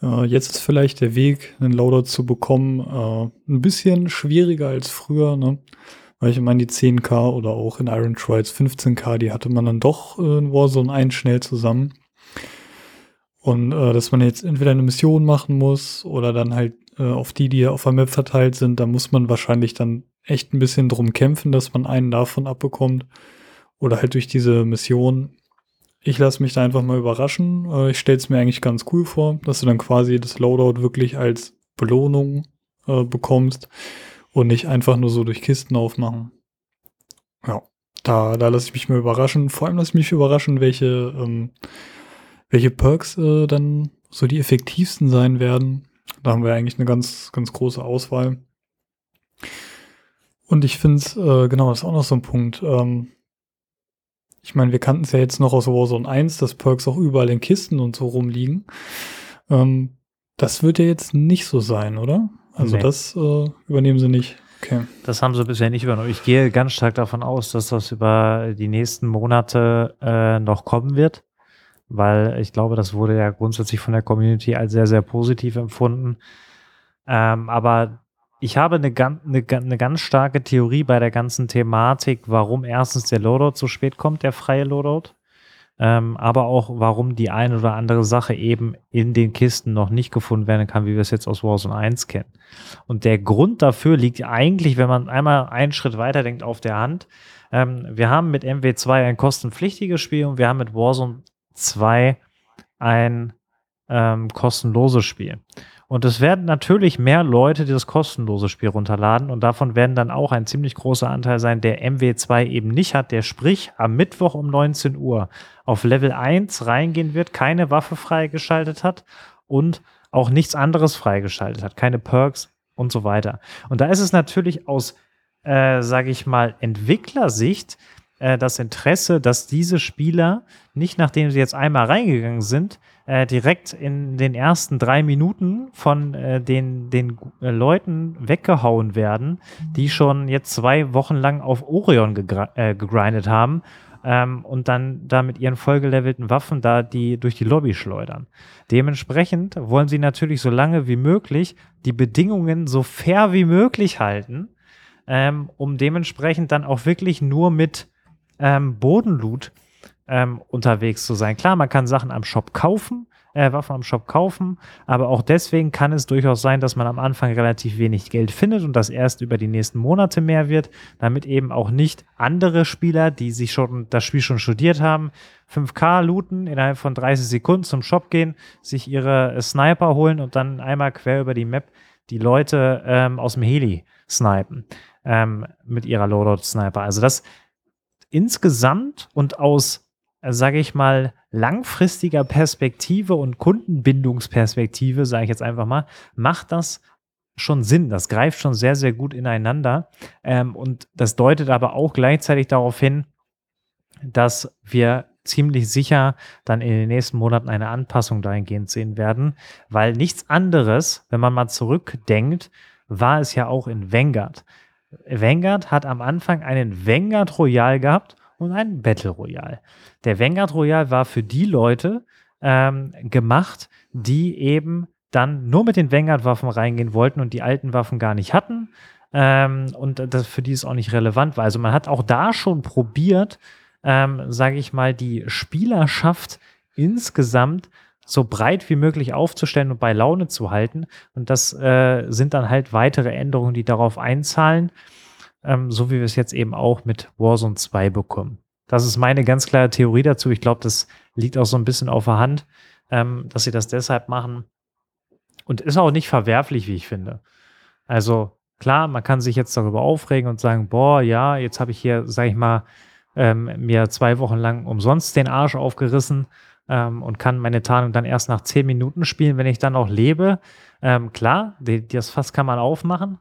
Äh, jetzt ist vielleicht der Weg, einen Loadout zu bekommen, äh, ein bisschen schwieriger als früher, ne? Weil ich meine, die 10k oder auch in Iron Trials 15k, die hatte man dann doch in Warzone 1 schnell zusammen. Und äh, dass man jetzt entweder eine Mission machen muss oder dann halt äh, auf die, die auf der Map verteilt sind, da muss man wahrscheinlich dann echt ein bisschen drum kämpfen, dass man einen davon abbekommt. Oder halt durch diese Mission. Ich lasse mich da einfach mal überraschen. Äh, ich stelle es mir eigentlich ganz cool vor, dass du dann quasi das Loadout wirklich als Belohnung äh, bekommst und nicht einfach nur so durch Kisten aufmachen. Ja, da, da lasse ich mich mal überraschen. Vor allem lasse ich mich überraschen, welche ähm, welche Perks äh, dann so die effektivsten sein werden. Da haben wir eigentlich eine ganz, ganz große Auswahl. Und ich finde es, äh, genau, das ist auch noch so ein Punkt. Ähm, ich meine, wir kannten es ja jetzt noch aus Warzone 1, dass Perks auch überall in Kisten und so rumliegen. Ähm, das wird ja jetzt nicht so sein, oder? Also nee. das äh, übernehmen sie nicht. Okay. Das haben sie bisher nicht übernommen. Ich gehe ganz stark davon aus, dass das über die nächsten Monate äh, noch kommen wird weil ich glaube, das wurde ja grundsätzlich von der Community als sehr, sehr positiv empfunden. Ähm, aber ich habe eine, eine, eine ganz starke Theorie bei der ganzen Thematik, warum erstens der Loadout so spät kommt, der freie Loadout. Ähm, aber auch, warum die eine oder andere Sache eben in den Kisten noch nicht gefunden werden kann, wie wir es jetzt aus Warzone 1 kennen. Und der Grund dafür liegt eigentlich, wenn man einmal einen Schritt weiter denkt, auf der Hand. Ähm, wir haben mit MW2 ein kostenpflichtiges Spiel und wir haben mit Warzone 2 ein ähm, kostenloses Spiel. Und es werden natürlich mehr Leute dieses kostenlose Spiel runterladen und davon werden dann auch ein ziemlich großer Anteil sein, der MW2 eben nicht hat, der sprich am Mittwoch um 19 Uhr auf Level 1 reingehen wird, keine Waffe freigeschaltet hat und auch nichts anderes freigeschaltet hat, keine Perks und so weiter. Und da ist es natürlich aus, äh, sage ich mal, Entwicklersicht äh, das Interesse, dass diese Spieler nicht nachdem sie jetzt einmal reingegangen sind, äh, direkt in den ersten drei Minuten von äh, den, den äh, Leuten weggehauen werden, die schon jetzt zwei Wochen lang auf Orion äh, gegrindet haben ähm, und dann da mit ihren vollgelevelten Waffen da die durch die Lobby schleudern. Dementsprechend wollen sie natürlich so lange wie möglich die Bedingungen so fair wie möglich halten, ähm, um dementsprechend dann auch wirklich nur mit ähm, Bodenloot ähm, unterwegs zu sein. Klar, man kann Sachen am Shop kaufen, äh, Waffen am Shop kaufen, aber auch deswegen kann es durchaus sein, dass man am Anfang relativ wenig Geld findet und das erst über die nächsten Monate mehr wird, damit eben auch nicht andere Spieler, die sich schon das Spiel schon studiert haben, 5K looten, innerhalb von 30 Sekunden zum Shop gehen, sich ihre Sniper holen und dann einmal quer über die Map die Leute ähm, aus dem Heli snipen ähm, mit ihrer Loadout-Sniper. Also das insgesamt und aus, sage ich mal, langfristiger Perspektive und Kundenbindungsperspektive, sage ich jetzt einfach mal, macht das schon Sinn. Das greift schon sehr, sehr gut ineinander. Ähm, und das deutet aber auch gleichzeitig darauf hin, dass wir ziemlich sicher dann in den nächsten Monaten eine Anpassung dahingehend sehen werden, weil nichts anderes, wenn man mal zurückdenkt, war es ja auch in Vanguard. Vanguard hat am Anfang einen Vanguard Royal gehabt und einen Battle Royal. Der Vanguard Royal war für die Leute ähm, gemacht, die eben dann nur mit den Vanguard-Waffen reingehen wollten und die alten Waffen gar nicht hatten. Ähm, und das für die es auch nicht relevant war. Also man hat auch da schon probiert, ähm, sage ich mal, die Spielerschaft insgesamt so breit wie möglich aufzustellen und bei Laune zu halten. Und das äh, sind dann halt weitere Änderungen, die darauf einzahlen, ähm, so wie wir es jetzt eben auch mit Warzone 2 bekommen. Das ist meine ganz klare Theorie dazu. Ich glaube, das liegt auch so ein bisschen auf der Hand. ähm, dass sie das deshalb machen. Und ist auch nicht verwerflich, wie ich finde. Also klar, man kann sich jetzt darüber aufregen und sagen, boah, ja, jetzt habe ich hier, sag ich mal, ähm, mir zwei Wochen lang umsonst den Arsch aufgerissen ähm, und kann meine Tarnung dann erst nach zehn Minuten spielen, wenn ich dann auch lebe. Ähm, klar, die, das Fass kann man aufmachen,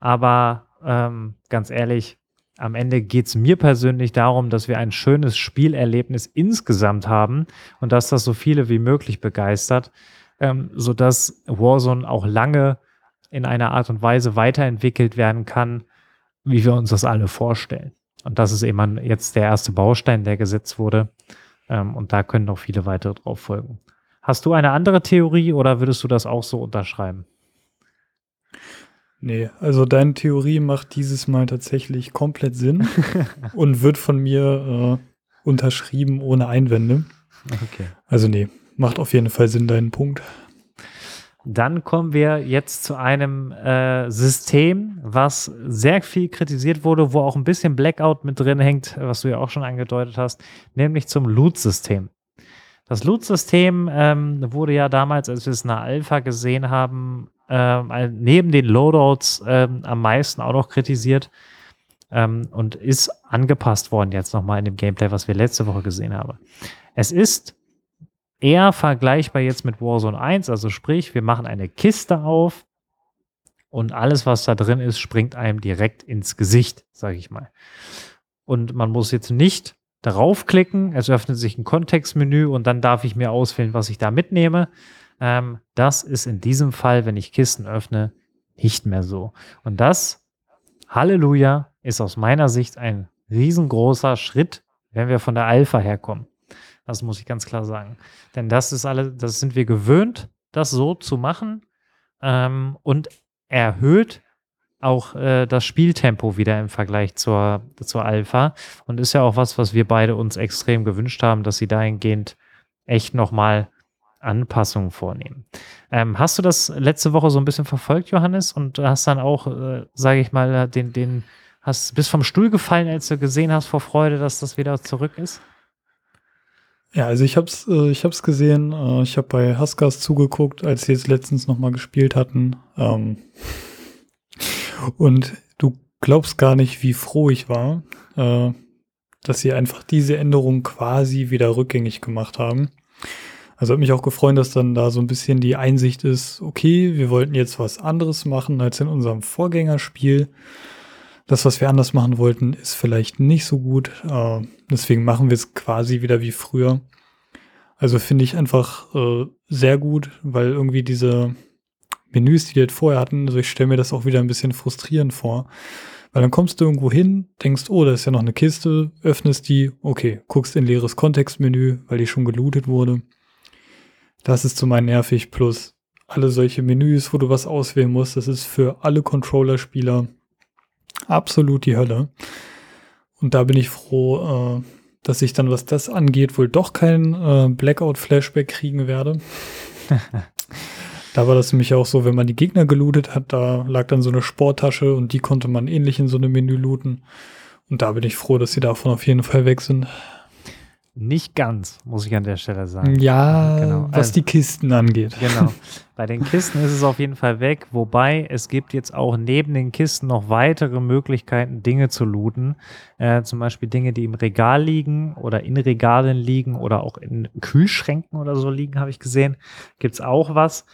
aber ähm, ganz ehrlich, am Ende geht es mir persönlich darum, dass wir ein schönes Spielerlebnis insgesamt haben und dass das so viele wie möglich begeistert, ähm, sodass Warzone auch lange in einer Art und Weise weiterentwickelt werden kann, wie wir uns das alle vorstellen. Und das ist eben jetzt der erste Baustein, der gesetzt wurde. Ähm, und da können noch viele weitere drauf folgen. Hast du eine andere Theorie oder würdest du das auch so unterschreiben? Nee, also deine Theorie macht dieses Mal tatsächlich komplett Sinn und wird von mir äh, unterschrieben ohne Einwände. Okay. Also nee, macht auf jeden Fall Sinn, deinen Punkt. Dann kommen wir jetzt zu einem äh, System, was sehr viel kritisiert wurde, wo auch ein bisschen Blackout mit drin hängt, was du ja auch schon angedeutet hast, nämlich zum Loot-System. Das Loot-System ähm, wurde ja damals, als wir es in der Alpha gesehen haben, äh, neben den Loadouts äh, am meisten auch noch kritisiert ähm, und ist angepasst worden jetzt nochmal in dem Gameplay, was wir letzte Woche gesehen haben. Es ist eher vergleichbar jetzt mit Warzone 1. Also sprich, wir machen eine Kiste auf und alles, was da drin ist, springt einem direkt ins Gesicht, sage ich mal. Und man muss jetzt nicht darauf klicken, es öffnet sich ein Kontextmenü und dann darf ich mir auswählen, was ich da mitnehme. Ähm, das ist in diesem Fall, wenn ich Kisten öffne, nicht mehr so. Und das, Halleluja, ist aus meiner Sicht ein riesengroßer Schritt, wenn wir von der Alpha herkommen. Das muss ich ganz klar sagen. Denn das ist alle, das sind wir gewöhnt, das so zu machen ähm, und erhöht auch äh, das Spieltempo wieder im Vergleich zur, zur Alpha und ist ja auch was, was wir beide uns extrem gewünscht haben, dass sie dahingehend echt nochmal Anpassungen vornehmen. Ähm, hast du das letzte Woche so ein bisschen verfolgt, Johannes, und hast dann auch, äh, sage ich mal, den, den, hast bist vom Stuhl gefallen, als du gesehen hast vor Freude, dass das wieder zurück ist? Ja, also ich hab's, äh, ich hab's gesehen. Äh, ich habe bei Huskers zugeguckt, als sie jetzt letztens noch mal gespielt hatten. Ähm, und du glaubst gar nicht, wie froh ich war, äh, dass sie einfach diese Änderung quasi wieder rückgängig gemacht haben. Also hat mich auch gefreut, dass dann da so ein bisschen die Einsicht ist, okay, wir wollten jetzt was anderes machen als in unserem Vorgängerspiel das, was wir anders machen wollten, ist vielleicht nicht so gut. Äh, deswegen machen wir es quasi wieder wie früher. Also finde ich einfach äh, sehr gut, weil irgendwie diese Menüs, die wir jetzt vorher hatten, also ich stelle mir das auch wieder ein bisschen frustrierend vor. Weil dann kommst du irgendwo hin, denkst, oh, da ist ja noch eine Kiste, öffnest die, okay, guckst in leeres Kontextmenü, weil die schon gelootet wurde. Das ist zu meinen nervig, plus alle solche Menüs, wo du was auswählen musst, das ist für alle Controller-Spieler absolut die Hölle. Und da bin ich froh, äh, dass ich dann, was das angeht, wohl doch kein äh, Blackout-Flashback kriegen werde. da war das nämlich auch so, wenn man die Gegner gelootet hat, da lag dann so eine Sporttasche und die konnte man ähnlich in so einem Menü looten. Und da bin ich froh, dass sie davon auf jeden Fall weg sind. Nicht ganz, muss ich an der Stelle sagen. Ja, genau. was also, die Kisten angeht. Genau. Bei den Kisten ist es auf jeden Fall weg, wobei es gibt jetzt auch neben den Kisten noch weitere Möglichkeiten, Dinge zu looten. Äh, zum Beispiel Dinge, die im Regal liegen oder in Regalen liegen oder auch in Kühlschränken oder so liegen, habe ich gesehen. Gibt es auch was.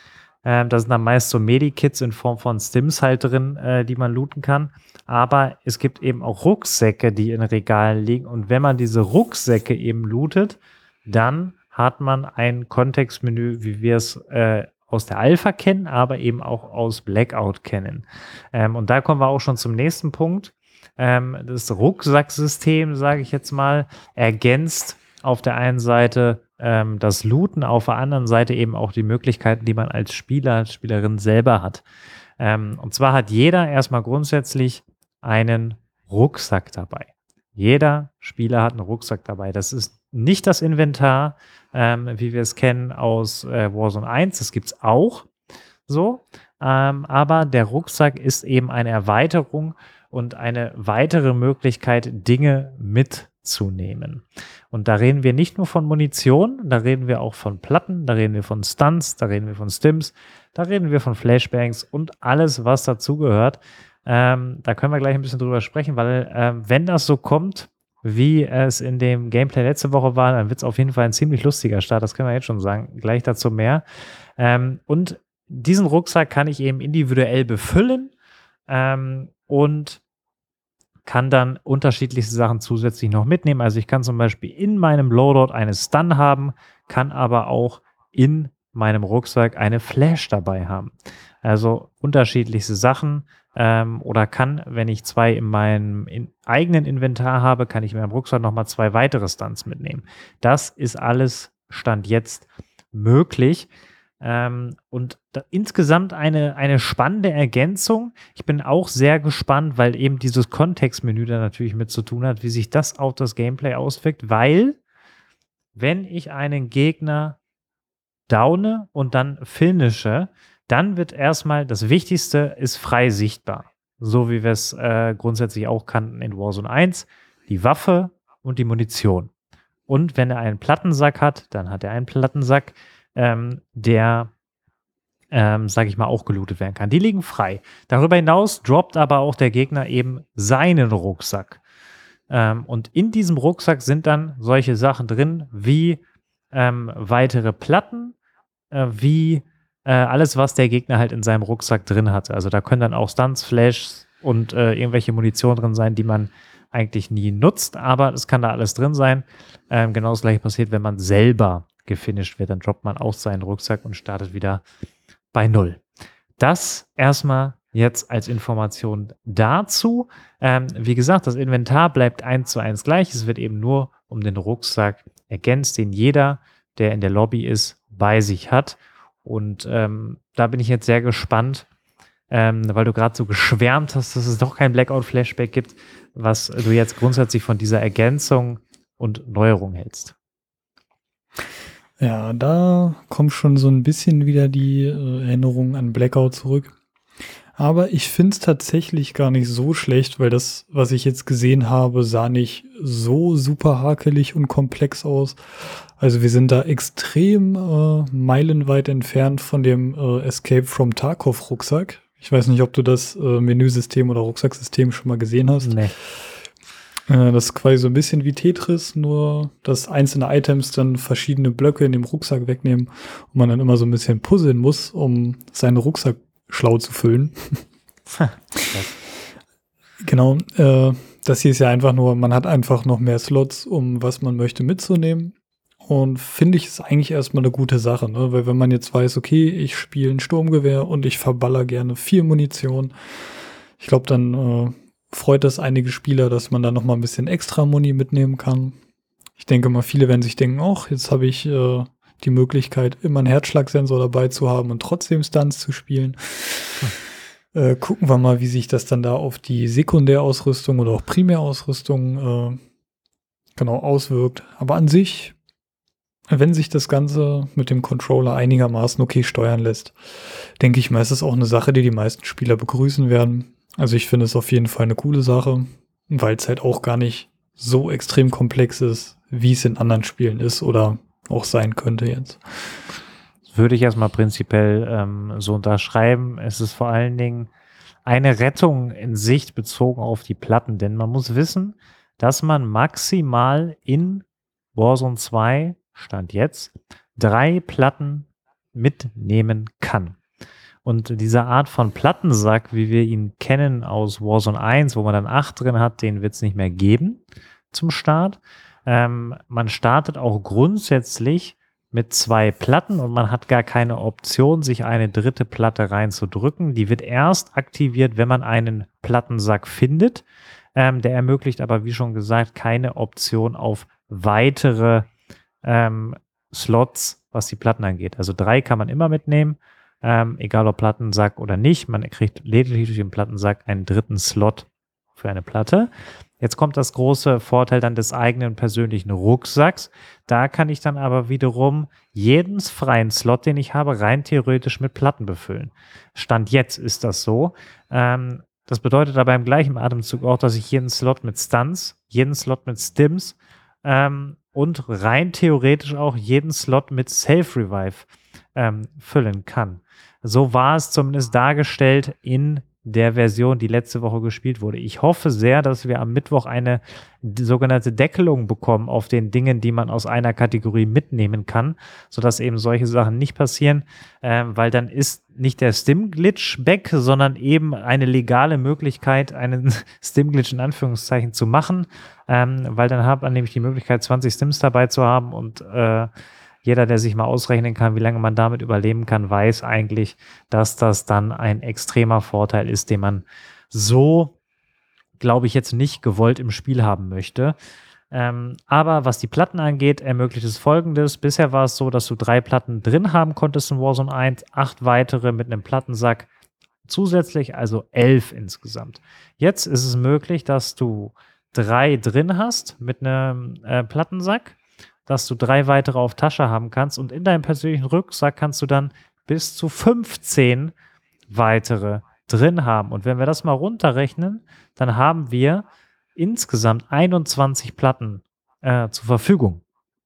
Ähm, da sind dann meist so Medikits in Form von Stims halt drin, äh, die man looten kann. Aber es gibt eben auch Rucksäcke, die in Regalen liegen. Und wenn man diese Rucksäcke eben lootet, dann hat man ein Kontextmenü, wie wir es äh, aus der Alpha kennen, aber eben auch aus Blackout kennen. Ähm, und da kommen wir auch schon zum nächsten Punkt. Ähm, das Rucksacksystem, sage ich jetzt mal, ergänzt auf der einen Seite ähm, das Looten, auf der anderen Seite eben auch die Möglichkeiten, die man als Spieler, Spielerin selber hat. Ähm, und zwar hat jeder erstmal grundsätzlich einen Rucksack dabei. Jeder Spieler hat einen Rucksack dabei. Das ist nicht das Inventar, ähm, wie wir es kennen aus äh, Warzone 1. Das gibt es auch so. Ähm, aber der Rucksack ist eben eine Erweiterung und eine weitere Möglichkeit, Dinge mit mitzunehmen. Und da reden wir nicht nur von Munition, da reden wir auch von Platten, da reden wir von Stunts, da reden wir von Stims, da reden wir von Flashbangs und alles, was dazugehört. Ähm, da können wir gleich ein bisschen drüber sprechen, weil ähm, wenn das so kommt, wie es in dem Gameplay letzte Woche war, dann wird es auf jeden Fall ein ziemlich lustiger Start. Das können wir jetzt schon sagen. Gleich dazu mehr. Ähm, und diesen Rucksack kann ich eben individuell befüllen ähm, und kann dann unterschiedlichste Sachen zusätzlich noch mitnehmen. Also ich kann zum Beispiel in meinem Loadout eine Stun haben, kann aber auch in meinem Rucksack eine Flash dabei haben. Also unterschiedlichste Sachen ähm, oder kann, wenn ich zwei in meinem in eigenen Inventar habe, kann ich in meinem Rucksack nochmal zwei weitere Stunts mitnehmen. Das ist alles Stand jetzt möglich. Ähm, und da, insgesamt eine, eine spannende Ergänzung. Ich bin auch sehr gespannt, weil eben dieses Kontextmenü da natürlich mit zu tun hat, wie sich das auf das Gameplay auswirkt, weil wenn ich einen Gegner downe und dann finische, dann wird erstmal das Wichtigste ist frei sichtbar. So wie wir es äh, grundsätzlich auch kannten in Warzone 1. Die Waffe und die Munition. Und wenn er einen Plattensack hat, dann hat er einen Plattensack ähm, der, ähm, sage ich mal, auch gelootet werden kann. Die liegen frei. Darüber hinaus droppt aber auch der Gegner eben seinen Rucksack. Ähm, und in diesem Rucksack sind dann solche Sachen drin wie ähm, weitere Platten, äh, wie äh, alles, was der Gegner halt in seinem Rucksack drin hatte. Also da können dann auch Stunts, Flashs und äh, irgendwelche Munition drin sein, die man eigentlich nie nutzt, aber es kann da alles drin sein. Ähm, genau das gleiche passiert, wenn man selber gefinisht wird, dann droppt man auch seinen Rucksack und startet wieder bei Null. Das erstmal jetzt als Information dazu. Ähm, wie gesagt, das Inventar bleibt eins zu eins gleich. Es wird eben nur um den Rucksack ergänzt, den jeder, der in der Lobby ist, bei sich hat. Und ähm, da bin ich jetzt sehr gespannt, ähm, weil du gerade so geschwärmt hast, dass es doch kein Blackout-Flashback gibt, was du jetzt grundsätzlich von dieser Ergänzung und Neuerung hältst. Ja, da kommt schon so ein bisschen wieder die äh, Erinnerung an Blackout zurück. Aber ich finde es tatsächlich gar nicht so schlecht, weil das, was ich jetzt gesehen habe, sah nicht so super hakelig und komplex aus. Also wir sind da extrem äh, meilenweit entfernt von dem äh, Escape from Tarkov Rucksack. Ich weiß nicht, ob du das äh, Menüsystem oder Rucksacksystem schon mal gesehen hast. Nee. Äh, das ist quasi so ein bisschen wie Tetris, nur dass einzelne Items dann verschiedene Blöcke in dem Rucksack wegnehmen und man dann immer so ein bisschen puzzeln muss, um seinen Rucksack schlau zu füllen. genau. Äh, das hier ist ja einfach nur, man hat einfach noch mehr Slots, um was man möchte mitzunehmen. Und finde ich ist eigentlich erstmal eine gute Sache, ne? weil wenn man jetzt weiß, okay, ich spiele ein Sturmgewehr und ich verballer gerne viel Munition, ich glaube, dann äh, freut das einige Spieler, dass man da noch mal ein bisschen extra Muni mitnehmen kann. Ich denke mal, viele werden sich denken, ach, jetzt habe ich äh, die Möglichkeit, immer einen Herzschlagsensor dabei zu haben und trotzdem Stunts zu spielen. Hm. Äh, gucken wir mal, wie sich das dann da auf die Sekundärausrüstung oder auch Primärausrüstung äh, genau auswirkt. Aber an sich, wenn sich das Ganze mit dem Controller einigermaßen okay steuern lässt, denke ich mal, ist es auch eine Sache, die die meisten Spieler begrüßen werden. Also ich finde es auf jeden Fall eine coole Sache, weil es halt auch gar nicht so extrem komplex ist, wie es in anderen Spielen ist oder auch sein könnte jetzt. Würde ich erstmal prinzipiell ähm, so unterschreiben. Es ist vor allen Dingen eine Rettung in Sicht bezogen auf die Platten, denn man muss wissen, dass man maximal in Warzone 2, Stand jetzt, drei Platten mitnehmen kann. Und diese Art von Plattensack, wie wir ihn kennen aus Warzone 1, wo man dann 8 drin hat, den wird es nicht mehr geben zum Start. Ähm, man startet auch grundsätzlich mit zwei Platten und man hat gar keine Option, sich eine dritte Platte reinzudrücken. Die wird erst aktiviert, wenn man einen Plattensack findet. Ähm, der ermöglicht aber, wie schon gesagt, keine Option auf weitere ähm, Slots, was die Platten angeht. Also drei kann man immer mitnehmen ähm, egal ob Plattensack oder nicht. Man kriegt lediglich durch den Plattensack einen dritten Slot für eine Platte. Jetzt kommt das große Vorteil dann des eigenen persönlichen Rucksacks. Da kann ich dann aber wiederum jeden freien Slot, den ich habe, rein theoretisch mit Platten befüllen. Stand jetzt ist das so. Ähm, Das bedeutet aber im gleichen Atemzug auch, dass ich jeden Slot mit Stunts, jeden Slot mit Stims ähm, und rein theoretisch auch jeden Slot mit Safe Revive ähm, füllen kann. So war es zumindest dargestellt in der Version, die letzte Woche gespielt wurde. Ich hoffe sehr, dass wir am Mittwoch eine sogenannte Deckelung bekommen auf den Dingen, die man aus einer Kategorie mitnehmen kann, sodass eben solche Sachen nicht passieren, äh, weil dann ist nicht der Stim-Glitch back, sondern eben eine legale Möglichkeit, einen Stim-Glitch in Anführungszeichen zu machen, ähm, weil dann hat man nämlich die Möglichkeit, 20 Stims dabei zu haben und äh, jeder, der sich mal ausrechnen kann, wie lange man damit überleben kann, weiß eigentlich, dass das dann ein extremer Vorteil ist, den man so, glaube ich, jetzt nicht gewollt im Spiel haben möchte. Ähm, aber was die Platten angeht, ermöglicht es folgendes. Bisher war es so, dass du drei Platten drin haben konntest in Warzone 1, acht weitere mit einem Plattensack zusätzlich, also elf insgesamt. Jetzt ist es möglich, dass du drei drin hast mit einem äh, Plattensack dass du drei weitere auf Tasche haben kannst und in deinem persönlichen Rucksack kannst du dann bis zu 15 weitere drin haben. Und wenn wir das mal runterrechnen, dann haben wir insgesamt 21 Platten äh, zur Verfügung.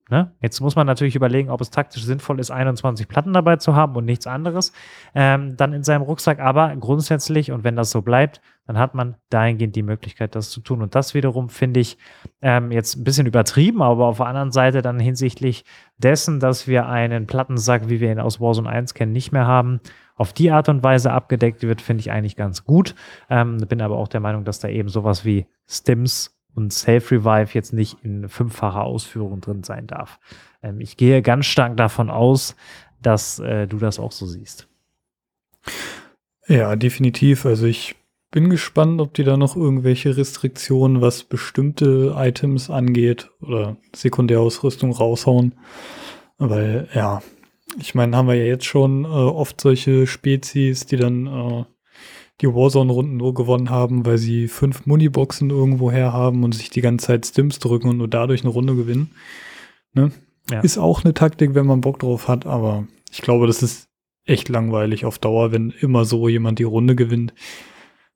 Ne? Jetzt muss man natürlich überlegen, ob es taktisch sinnvoll ist, 21 Platten dabei zu haben und nichts anderes. Ähm, dann in seinem Rucksack, aber grundsätzlich, und wenn das so bleibt, dann hat man dahingehend die Möglichkeit, das zu tun. Und das wiederum finde ich ähm, jetzt ein bisschen übertrieben, aber auf der anderen Seite dann hinsichtlich dessen, dass wir einen Plattensack, wie wir ihn aus Warzone 1 kennen, nicht mehr haben, auf die Art und Weise abgedeckt wird, finde ich eigentlich ganz gut. Ähm, bin aber auch der Meinung, dass da eben sowas wie Stims und Self-Revive jetzt nicht in fünffacher Ausführung drin sein darf. Ähm, ich gehe ganz stark davon aus, dass äh, du das auch so siehst. Ja, definitiv. Also ich bin gespannt, ob die da noch irgendwelche Restriktionen, was bestimmte Items angeht oder Sekundärausrüstung raushauen. Weil, ja, ich meine, haben wir ja jetzt schon äh, oft solche Spezies, die dann äh, die Warzone-Runden nur gewonnen haben, weil sie fünf Muniboxen irgendwo her haben und sich die ganze Zeit Stims drücken und nur dadurch eine Runde gewinnen. Ne? Ja. Ist auch eine Taktik, wenn man Bock drauf hat, aber ich glaube, das ist echt langweilig auf Dauer, wenn immer so jemand die Runde gewinnt.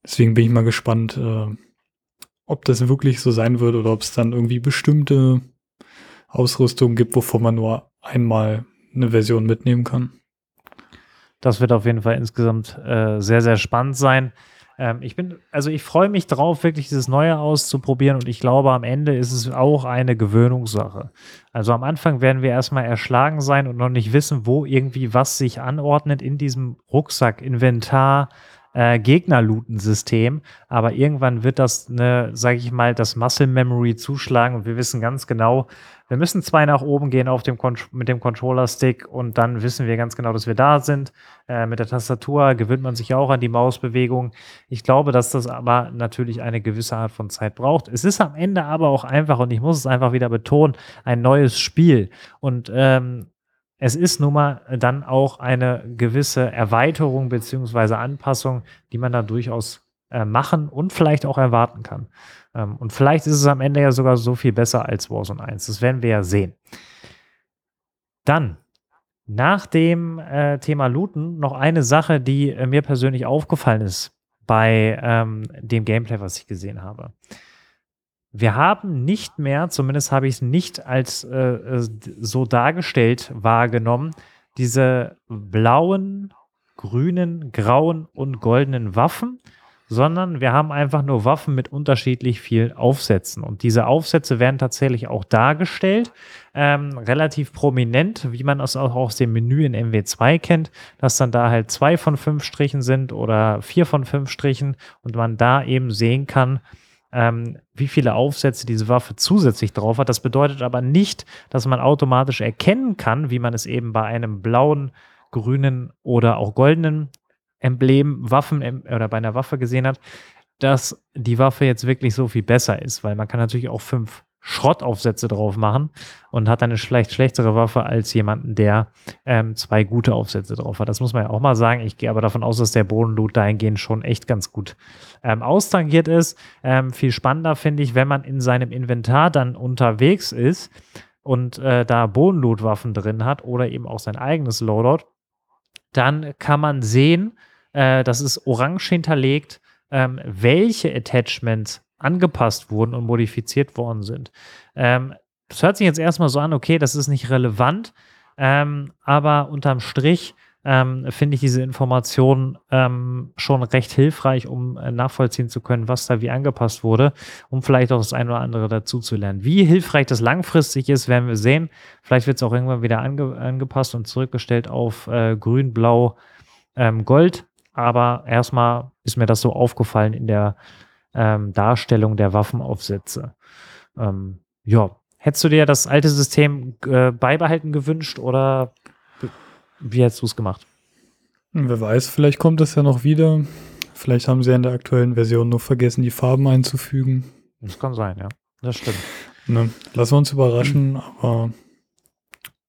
Deswegen bin ich mal gespannt, äh, ob das wirklich so sein wird oder ob es dann irgendwie bestimmte Ausrüstungen gibt, wovon man nur einmal eine Version mitnehmen kann. Das wird auf jeden Fall insgesamt äh, sehr, sehr spannend sein. Ähm, ich bin, also ich freue mich drauf, wirklich dieses Neue auszuprobieren und ich glaube, am Ende ist es auch eine Gewöhnungssache. Also am Anfang werden wir erstmal erschlagen sein und noch nicht wissen, wo irgendwie was sich anordnet in diesem Rucksack, Inventar, äh, Gegner-Looten-System, aber irgendwann wird das, ne, sage ich mal, das Muscle Memory zuschlagen und wir wissen ganz genau, wir müssen zwei nach oben gehen auf dem mit dem Controller-Stick und dann wissen wir ganz genau, dass wir da sind. Äh, mit der Tastatur gewöhnt man sich auch an die Mausbewegung. Ich glaube, dass das aber natürlich eine gewisse Art von Zeit braucht. Es ist am Ende aber auch einfach, und ich muss es einfach wieder betonen, ein neues Spiel. Und ähm, es ist nun mal dann auch eine gewisse Erweiterung beziehungsweise Anpassung, die man da durchaus äh, machen und vielleicht auch erwarten kann. Ähm, und vielleicht ist es am Ende ja sogar so viel besser als Warzone 1. Das werden wir ja sehen. Dann, nach dem äh, Thema Looten, noch eine Sache, die äh, mir persönlich aufgefallen ist bei ähm, dem Gameplay, was ich gesehen habe. Wir haben nicht mehr, zumindest habe ich es nicht als äh, äh, so dargestellt wahrgenommen, diese blauen, grünen, grauen und goldenen Waffen, sondern wir haben einfach nur Waffen mit unterschiedlich vielen Aufsätzen. Und diese Aufsätze werden tatsächlich auch dargestellt, ähm, relativ prominent, wie man es auch aus dem Menü in MW2 kennt, dass dann da halt zwei von fünf Strichen sind oder vier von fünf Strichen und man da eben sehen kann, ähm, wie viele Aufsätze diese Waffe zusätzlich drauf hat. Das bedeutet aber nicht, dass man automatisch erkennen kann, wie man es eben bei einem blauen, grünen oder auch goldenen Emblem, Waffen oder bei einer Waffe gesehen hat, dass die Waffe jetzt wirklich so viel besser ist, weil man kann natürlich auch fünf Schrottaufsätze drauf machen und hat dann eine vielleicht schlechtere Waffe als jemanden, der ähm, zwei gute Aufsätze drauf hat. Das muss man ja auch mal sagen. Ich gehe aber davon aus, dass der Bodenloot dahingehend schon echt ganz gut ähm, austangiert ist. Ähm, viel spannender finde ich, wenn man in seinem Inventar dann unterwegs ist und äh, da Bodenloot-Waffen drin hat oder eben auch sein eigenes Loadout, dann kann man sehen, äh, das ist orange hinterlegt, ähm, welche Attachments angepasst wurden und modifiziert worden sind. Ähm, das hört sich jetzt erstmal so an, okay, das ist nicht relevant, ähm, aber unterm Strich ähm, finde ich diese Information ähm, schon recht hilfreich, um äh, nachvollziehen zu können, was da wie angepasst wurde, um vielleicht auch das eine oder andere dazu zu lernen. Wie hilfreich das langfristig ist, werden wir sehen. Vielleicht wird es auch irgendwann wieder ange angepasst und zurückgestellt auf äh, grün, blau, ähm, gold. Aber erstmal ist mir das so aufgefallen in der ähm, Darstellung der Waffenaufsätze. Ähm, ja, hättest du dir das alte System äh, beibehalten gewünscht oder wie hättest du es gemacht? Wer weiß, vielleicht kommt es ja noch wieder. Vielleicht haben sie ja in der aktuellen Version nur vergessen, die Farben einzufügen. Das kann sein, ja. Das stimmt. Ne, lassen wir uns überraschen, aber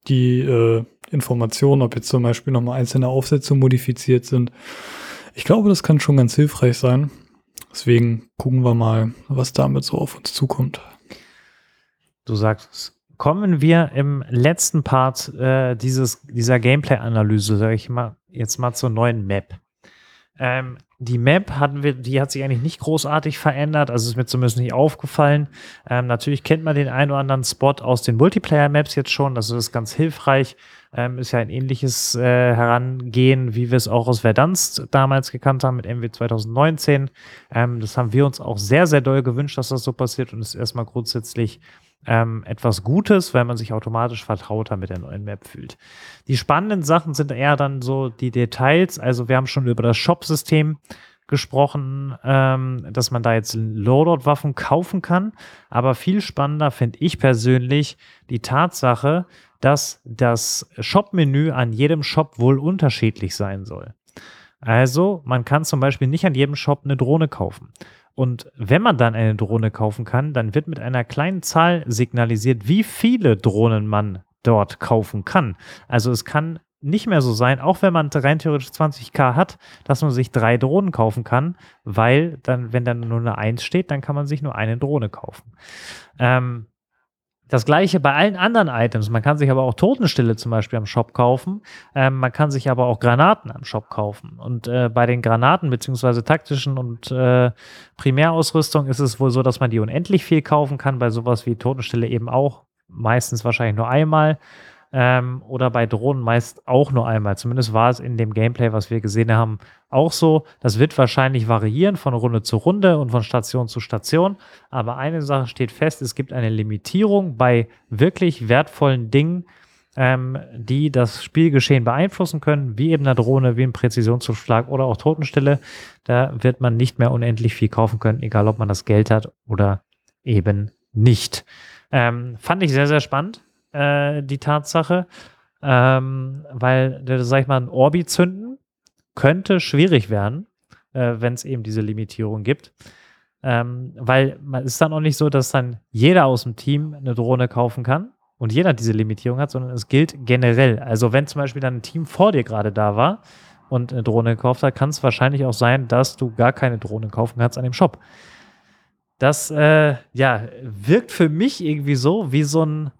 die äh, Informationen, ob jetzt zum Beispiel nochmal einzelne Aufsätze modifiziert sind, ich glaube, das kann schon ganz hilfreich sein. Deswegen gucken wir mal, was damit so auf uns zukommt. Du sagst kommen wir im letzten Part äh, dieses, dieser Gameplay-Analyse, sage ich mal, jetzt mal zur neuen Map. Ähm, die Map hatten wir, die hat sich eigentlich nicht großartig verändert, also ist mir zumindest nicht aufgefallen. Ähm, natürlich kennt man den einen oder anderen Spot aus den Multiplayer-Maps jetzt schon, das ist ganz hilfreich. Ähm, ist ja ein ähnliches äh, Herangehen, wie wir es auch aus Verdansk damals gekannt haben mit MW 2019. Ähm, das haben wir uns auch sehr, sehr doll gewünscht, dass das so passiert und ist erstmal grundsätzlich ähm, etwas Gutes, weil man sich automatisch vertrauter mit der neuen Map fühlt. Die spannenden Sachen sind eher dann so die Details. Also wir haben schon über das Shop-System gesprochen, ähm, dass man da jetzt Loadout-Waffen kaufen kann. Aber viel spannender finde ich persönlich die Tatsache, dass das Shop-Menü an jedem Shop wohl unterschiedlich sein soll. Also man kann zum Beispiel nicht an jedem Shop eine Drohne kaufen. Und wenn man dann eine Drohne kaufen kann, dann wird mit einer kleinen Zahl signalisiert, wie viele Drohnen man dort kaufen kann. Also es kann nicht mehr so sein, auch wenn man rein theoretisch 20k hat, dass man sich drei Drohnen kaufen kann, weil dann, wenn dann nur eine 1 steht, dann kann man sich nur eine Drohne kaufen. Ähm, das gleiche bei allen anderen Items. Man kann sich aber auch Totenstille zum Beispiel am Shop kaufen. Ähm, man kann sich aber auch Granaten am Shop kaufen. Und äh, bei den Granaten beziehungsweise taktischen und äh, Primärausrüstung ist es wohl so, dass man die unendlich viel kaufen kann. Bei sowas wie Totenstille eben auch. Meistens wahrscheinlich nur einmal ähm, oder bei Drohnen meist auch nur einmal. Zumindest war es in dem Gameplay, was wir gesehen haben, auch so. Das wird wahrscheinlich variieren von Runde zu Runde und von Station zu Station. Aber eine Sache steht fest, es gibt eine Limitierung bei wirklich wertvollen Dingen, ähm, die das Spielgeschehen beeinflussen können, wie eben eine Drohne, wie ein Präzisionszuschlag oder auch Totenstille. Da wird man nicht mehr unendlich viel kaufen können, egal ob man das Geld hat oder eben nicht. Ähm, fand ich sehr, sehr spannend äh, die Tatsache, ähm, weil, sag ich mal, ein Orbi zünden könnte schwierig werden, äh, wenn es eben diese Limitierung gibt. Ähm, weil es ist dann auch nicht so, dass dann jeder aus dem Team eine Drohne kaufen kann und jeder diese Limitierung hat, sondern es gilt generell. Also wenn zum Beispiel dann ein Team vor dir gerade da war und eine Drohne gekauft hat, kann es wahrscheinlich auch sein, dass du gar keine Drohne kaufen kannst an dem Shop. Das äh, ja, wirkt für mich irgendwie so wie so ein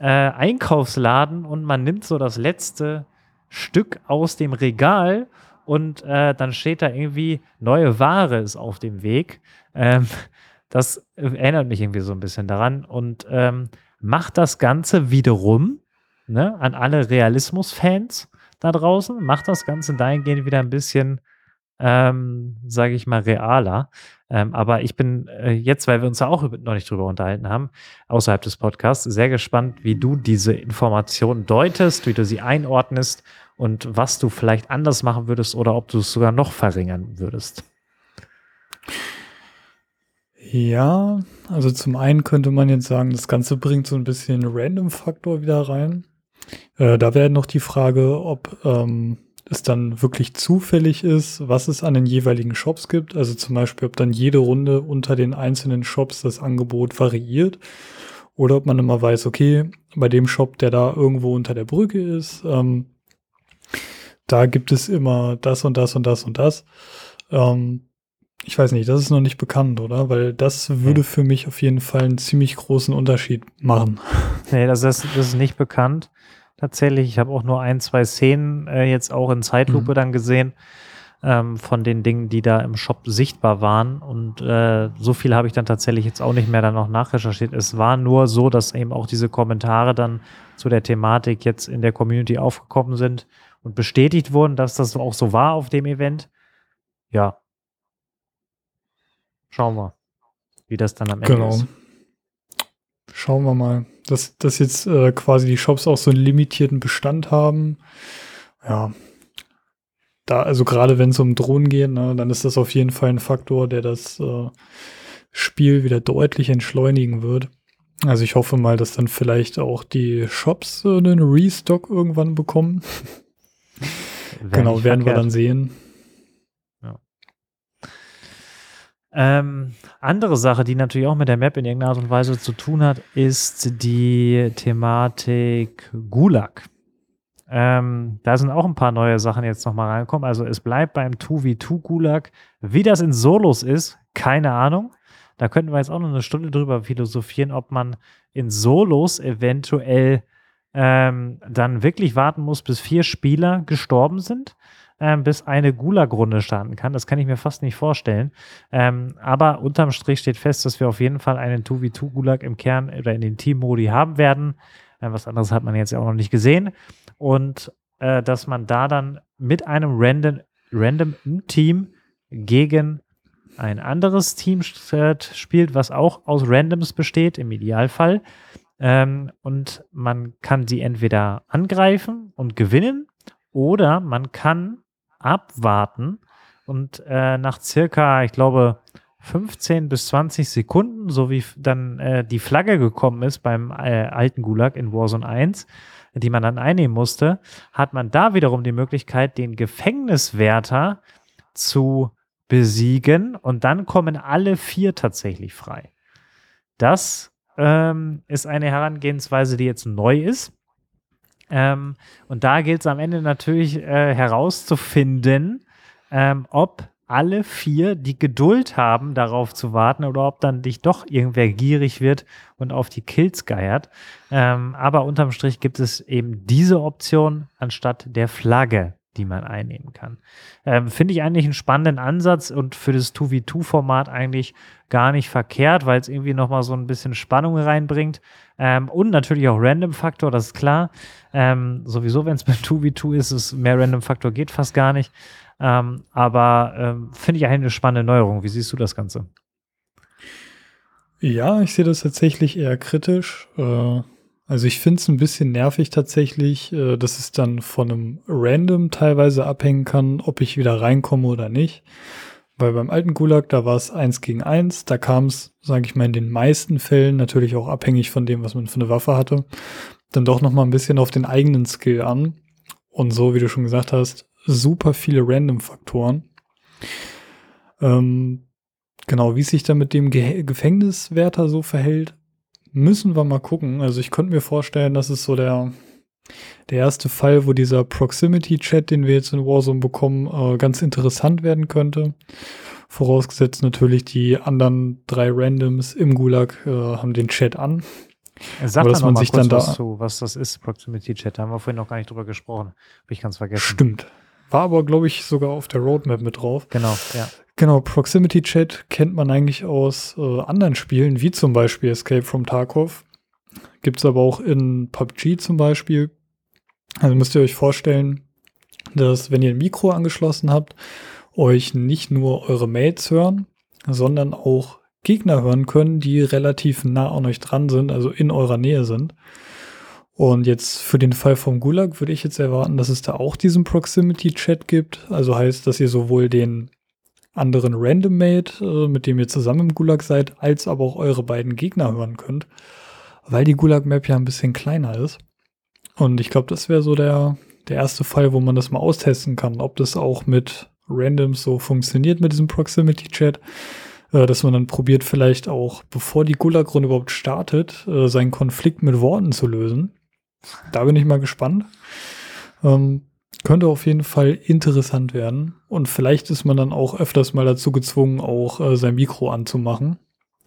äh, Einkaufsladen und man nimmt so das letzte Stück aus dem Regal und äh, dann steht da irgendwie neue Ware ist auf dem Weg. Ähm, das erinnert mich irgendwie so ein bisschen daran und ähm, macht das Ganze wiederum ne, an alle Realismus-Fans da draußen, macht das Ganze dahingehend wieder ein bisschen ähm, sage ich mal, realer. Ähm, aber ich bin äh, jetzt, weil wir uns da auch noch nicht drüber unterhalten haben, außerhalb des Podcasts, sehr gespannt, wie du diese Informationen deutest, wie du sie einordnest und was du vielleicht anders machen würdest oder ob du es sogar noch verringern würdest. Ja, also zum einen könnte man jetzt sagen, das Ganze bringt so ein bisschen Random-Faktor wieder rein. Äh, da wäre noch die Frage, ob ähm, es dann wirklich zufällig ist, was es an den jeweiligen Shops gibt. Also zum Beispiel, ob dann jede Runde unter den einzelnen Shops das Angebot variiert. Oder ob man immer weiß, okay, bei dem Shop, der da irgendwo unter der Brücke ist, ähm, da gibt es immer das und das und das und das. Ähm, ich weiß nicht, das ist noch nicht bekannt, oder? Weil das würde für mich auf jeden Fall einen ziemlich großen Unterschied machen. Nee, das ist, das ist nicht bekannt tatsächlich. Ich habe auch nur ein, zwei Szenen äh, jetzt auch in Zeitlupe mhm. dann gesehen. ähm, von den Dingen, die da im Shop sichtbar waren. Und äh, so viel habe ich dann tatsächlich jetzt auch nicht mehr dann noch nachrecherchiert. Es war nur so, dass eben auch diese Kommentare dann zu der Thematik jetzt in der Community aufgekommen sind und bestätigt wurden, dass das auch so war auf dem Event. Ja. Schauen wir, wie das dann am Ende genau. ist. Schauen wir mal. Dass, dass jetzt äh, quasi die Shops auch so einen limitierten Bestand haben. Ja, da, also gerade wenn es um Drohnen geht, ne, dann ist das auf jeden Fall ein Faktor, der das äh, Spiel wieder deutlich entschleunigen wird. Also ich hoffe mal, dass dann vielleicht auch die Shops äh, einen Restock irgendwann bekommen. genau, werden verkehrt. wir dann sehen. Ja. Ähm, andere Sache, die natürlich auch mit der Map in irgendeiner Art und Weise zu tun hat, ist die Thematik Gulag. Ähm, da sind auch ein paar neue Sachen jetzt nochmal reingekommen. Also es bleibt beim 2v2 Gulag. Wie das in Solos ist, keine Ahnung. Da könnten wir jetzt auch noch eine Stunde drüber philosophieren, ob man in Solos eventuell ähm, dann wirklich warten muss, bis vier Spieler gestorben sind, ähm, bis eine Gulag-Runde starten kann. Das kann ich mir fast nicht vorstellen. Ähm, aber unterm Strich steht fest, dass wir auf jeden Fall einen 2v2-Gulag im Kern oder in den Team-Modi haben werden. Äh, was anderes hat man jetzt ja auch noch nicht gesehen und äh, dass man da dann mit einem random, random Team gegen ein anderes Team spielt, was auch aus Randoms besteht, im Idealfall. Ähm, und man kann sie entweder angreifen und gewinnen oder man kann abwarten und äh, nach circa, ich glaube, 15 bis 20 Sekunden, so wie dann äh, die Flagge gekommen ist beim äh, alten Gulag in Warzone 1, die man dann einnehmen musste, hat man da wiederum die Möglichkeit, den Gefängniswärter zu besiegen und dann kommen alle vier tatsächlich frei. Das ähm, ist eine Herangehensweise, die jetzt neu ist. Ähm, und da gilt es am Ende natürlich äh, herauszufinden, ähm, ob alle vier die Geduld haben, darauf zu warten oder ob dann dich doch irgendwer gierig wird und auf die Kills geiert. Ähm, aber unterm Strich gibt es eben diese Option anstatt der Flagge, die man einnehmen kann. Ähm, Finde ich eigentlich einen spannenden Ansatz und für das 2v2-Format eigentlich gar nicht verkehrt, weil es irgendwie nochmal so ein bisschen Spannung reinbringt. Ähm, und natürlich auch Random-Faktor, das ist klar. Ähm, sowieso, wenn es mit 2v2 ist, ist mehr Random-Faktor geht fast gar nicht. Ähm, aber ähm, finde ich eine spannende Neuerung. Wie siehst du das Ganze? Ja, ich sehe das tatsächlich eher kritisch. Äh, also ich finde es ein bisschen nervig tatsächlich, äh, dass es dann von einem Random teilweise abhängen kann, ob ich wieder reinkomme oder nicht. Weil beim alten Gulag, da war es eins gegen eins, da kam es, sage ich mal, in den meisten Fällen natürlich auch abhängig von dem, was man für eine Waffe hatte, dann doch noch mal ein bisschen auf den eigenen Skill an. Und so, wie du schon gesagt hast, super viele Random-Faktoren. Ähm, genau, wie sich da mit dem Ge Gefängniswärter so verhält, müssen wir mal gucken. Also ich könnte mir vorstellen, dass es so der, der erste Fall, wo dieser Proximity-Chat, den wir jetzt in Warzone bekommen, äh, ganz interessant werden könnte. Vorausgesetzt natürlich, die anderen drei Randoms im Gulag äh, haben den Chat an. Sag Aber dass man sich dann da zu, was das ist, Proximity Chat. Da haben wir vorhin noch gar nicht drüber gesprochen. Habe ich ganz vergessen. Stimmt. War aber, glaube ich, sogar auf der Roadmap mit drauf. Genau, ja. Genau, Proximity Chat kennt man eigentlich aus äh, anderen Spielen, wie zum Beispiel Escape from Tarkov. Gibt es aber auch in PUBG zum Beispiel. Also müsst ihr euch vorstellen, dass wenn ihr ein Mikro angeschlossen habt, euch nicht nur eure Mates hören, sondern auch Gegner hören können, die relativ nah an euch dran sind, also in eurer Nähe sind. Und jetzt für den Fall vom Gulag würde ich jetzt erwarten, dass es da auch diesen Proximity-Chat gibt. Also heißt, dass ihr sowohl den anderen Randommate, äh, mit dem ihr zusammen im Gulag seid, als aber auch eure beiden Gegner hören könnt. Weil die Gulag-Map ja ein bisschen kleiner ist. Und ich glaube, das wäre so der, der erste Fall, wo man das mal austesten kann, ob das auch mit Randoms so funktioniert mit diesem Proximity-Chat. Äh, dass man dann probiert, vielleicht auch, bevor die Gulag-Runde überhaupt startet, äh, seinen Konflikt mit Worten zu lösen. Da bin ich mal gespannt. Ähm, könnte auf jeden Fall interessant werden. Und vielleicht ist man dann auch öfters mal dazu gezwungen, auch äh, sein Mikro anzumachen,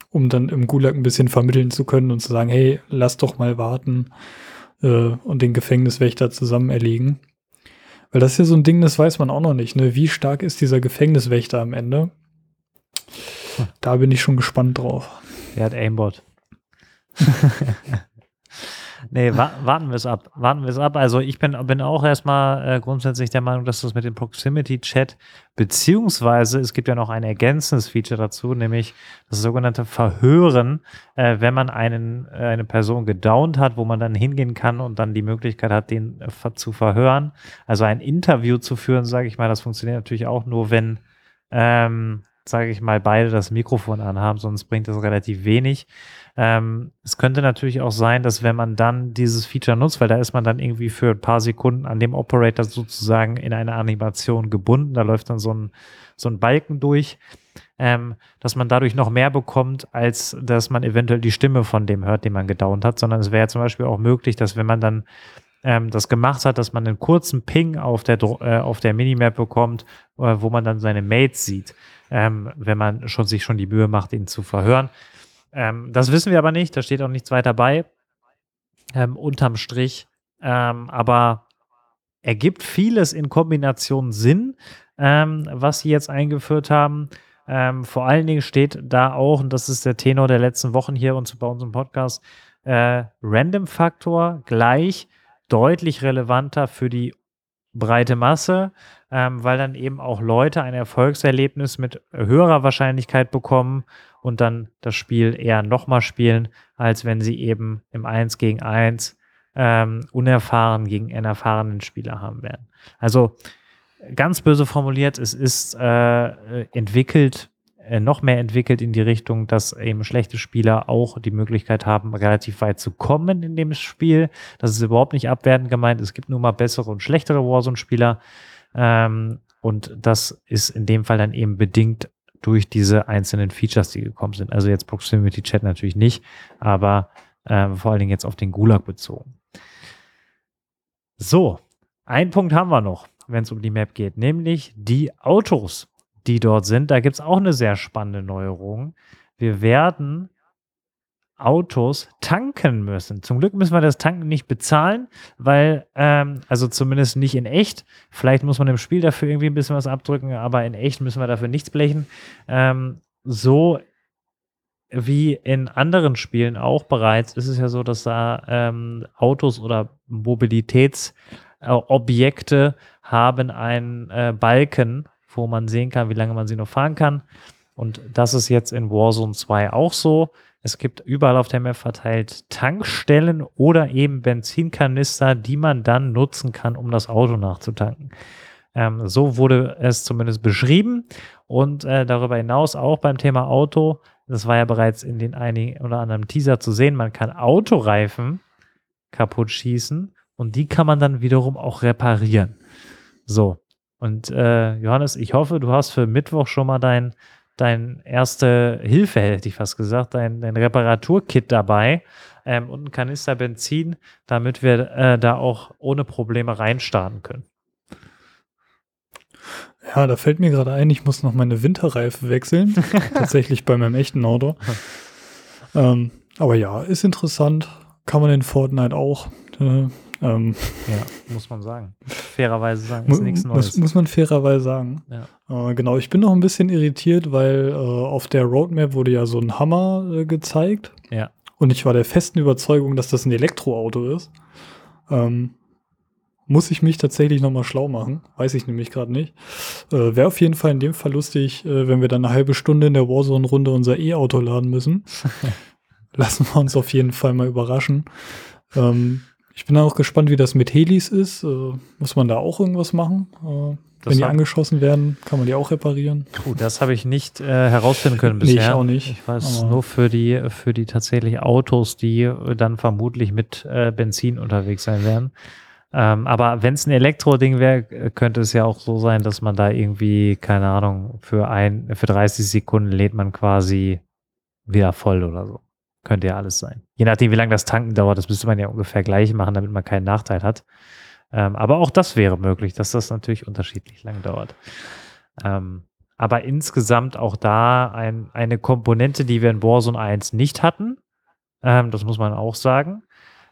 um dann im Gulag ein bisschen vermitteln zu können und zu sagen, hey, lass doch mal warten äh, und den Gefängniswächter zusammen erlegen. Weil das ist ja so ein Ding, das weiß man auch noch nicht. Ne? Wie stark ist dieser Gefängniswächter am Ende? Hm. Da bin ich schon gespannt drauf. Der hat Aimbot. Nee, wa warten wir es ab. Warten wir es ab. Also ich bin, bin auch erstmal äh, grundsätzlich der Meinung, dass das mit dem Proximity-Chat, beziehungsweise es gibt ja noch ein ergänzendes Feature dazu, nämlich das sogenannte Verhören, äh, wenn man einen, äh, eine Person gedownt hat, wo man dann hingehen kann und dann die Möglichkeit hat, den äh, zu verhören. Also ein Interview zu führen, sage ich mal, das funktioniert natürlich auch nur, wenn ähm, sage ich mal, beide das Mikrofon anhaben, sonst bringt das relativ wenig. Ähm, es könnte natürlich auch sein, dass wenn man dann dieses Feature nutzt, weil da ist man dann irgendwie für ein paar Sekunden an dem Operator sozusagen in eine Animation gebunden, da läuft dann so ein, so ein Balken durch, ähm, dass man dadurch noch mehr bekommt, als dass man eventuell die Stimme von dem hört, den man gedownt hat, sondern es wäre zum Beispiel auch möglich, dass wenn man dann ähm, das gemacht hat, dass man einen kurzen Ping auf der, äh, auf der Minimap bekommt, äh, wo man dann seine Mates sieht, ähm, wenn man schon sich schon die Mühe macht, ihn zu verhören. Ähm, das wissen wir aber nicht, da steht auch nichts weiter bei. Ähm, unterm Strich. Ähm, aber ergibt vieles in Kombination Sinn, ähm, was sie jetzt eingeführt haben. Ähm, vor allen Dingen steht da auch, und das ist der Tenor der letzten Wochen hier und bei unserem Podcast, äh, Random-Faktor gleich deutlich relevanter für die breite Masse, ähm, weil dann eben auch Leute ein Erfolgserlebnis mit höherer Wahrscheinlichkeit bekommen und dann das Spiel eher nochmal spielen, als wenn sie eben im 1 gegen 1 ähm, unerfahren gegen einen erfahrenen Spieler haben werden. Also ganz böse formuliert, es ist äh, entwickelt, äh, noch mehr entwickelt in die Richtung, dass eben schlechte Spieler auch die Möglichkeit haben, relativ weit zu kommen in dem Spiel. Das ist überhaupt nicht abwertend gemeint. Es gibt nur mal bessere und schlechtere Warzone-Spieler. Ähm, und das ist in dem Fall dann eben bedingt durch diese einzelnen Features, die gekommen sind. Also jetzt Proximity Chat natürlich nicht, aber äh, vor allen Dingen jetzt auf den Gulag bezogen. So, ein Punkt haben wir noch, wenn es um die Map geht, nämlich die Autos, die dort sind. Da gibt es auch eine sehr spannende Neuerung. Wir werden Autos tanken müssen. Zum Glück müssen wir das Tanken nicht bezahlen, weil, ähm, also zumindest nicht in echt. Vielleicht muss man im Spiel dafür irgendwie ein bisschen was abdrücken, aber in echt müssen wir dafür nichts blechen. Ähm, so wie in anderen Spielen auch bereits ist es ja so, dass da ähm, Autos oder Mobilitätsobjekte haben einen äh, Balken, wo man sehen kann, wie lange man sie noch fahren kann. Und das ist jetzt in Warzone 2 auch so. Es gibt überall auf der Map verteilt Tankstellen oder eben Benzinkanister, die man dann nutzen kann, um das Auto nachzutanken. Ähm, so wurde es zumindest beschrieben. Und äh, darüber hinaus auch beim Thema Auto, das war ja bereits in den einigen oder anderen Teaser zu sehen, man kann Autoreifen kaputt schießen und die kann man dann wiederum auch reparieren. So. Und äh, Johannes, ich hoffe, du hast für Mittwoch schon mal dein dein erste Hilfe, hätte ich fast gesagt, dein, dein Reparaturkit dabei ähm, und ein Kanister Benzin, damit wir äh, da auch ohne Probleme reinstarten können. Ja, da fällt mir gerade ein, ich muss noch meine Winterreife wechseln. Tatsächlich bei meinem echten Auto. ähm, aber ja, ist interessant. Kann man in Fortnite auch. Äh, ähm, ja, muss man sagen. Fairerweise sagen, ist nichts Neues. Muss, muss man fairerweise sagen. Ja. Äh, genau, ich bin noch ein bisschen irritiert, weil äh, auf der Roadmap wurde ja so ein Hammer äh, gezeigt. Ja. Und ich war der festen Überzeugung, dass das ein Elektroauto ist. Ähm, muss ich mich tatsächlich nochmal schlau machen. Weiß ich nämlich gerade nicht. Äh, Wäre auf jeden Fall in dem Fall lustig, äh, wenn wir dann eine halbe Stunde in der Warzone-Runde unser E-Auto laden müssen. Lassen wir uns auf jeden Fall mal überraschen. Ähm, ich bin auch gespannt, wie das mit Helis ist. Äh, muss man da auch irgendwas machen? Äh, wenn die angeschossen werden, kann man die auch reparieren? Puh, das habe ich nicht äh, herausfinden können bisher. Nee, ich auch nicht. Ich weiß nur für die, für die tatsächlich Autos, die dann vermutlich mit äh, Benzin unterwegs sein werden. Ähm, aber wenn es ein Elektro-Ding wäre, könnte es ja auch so sein, dass man da irgendwie, keine Ahnung, für ein, für 30 Sekunden lädt man quasi wieder voll oder so. Könnte ja alles sein. Je nachdem, wie lange das Tanken dauert, das müsste man ja ungefähr gleich machen, damit man keinen Nachteil hat. Ähm, aber auch das wäre möglich, dass das natürlich unterschiedlich lang dauert. Ähm, aber insgesamt auch da ein, eine Komponente, die wir in Warzone 1 nicht hatten. Ähm, das muss man auch sagen.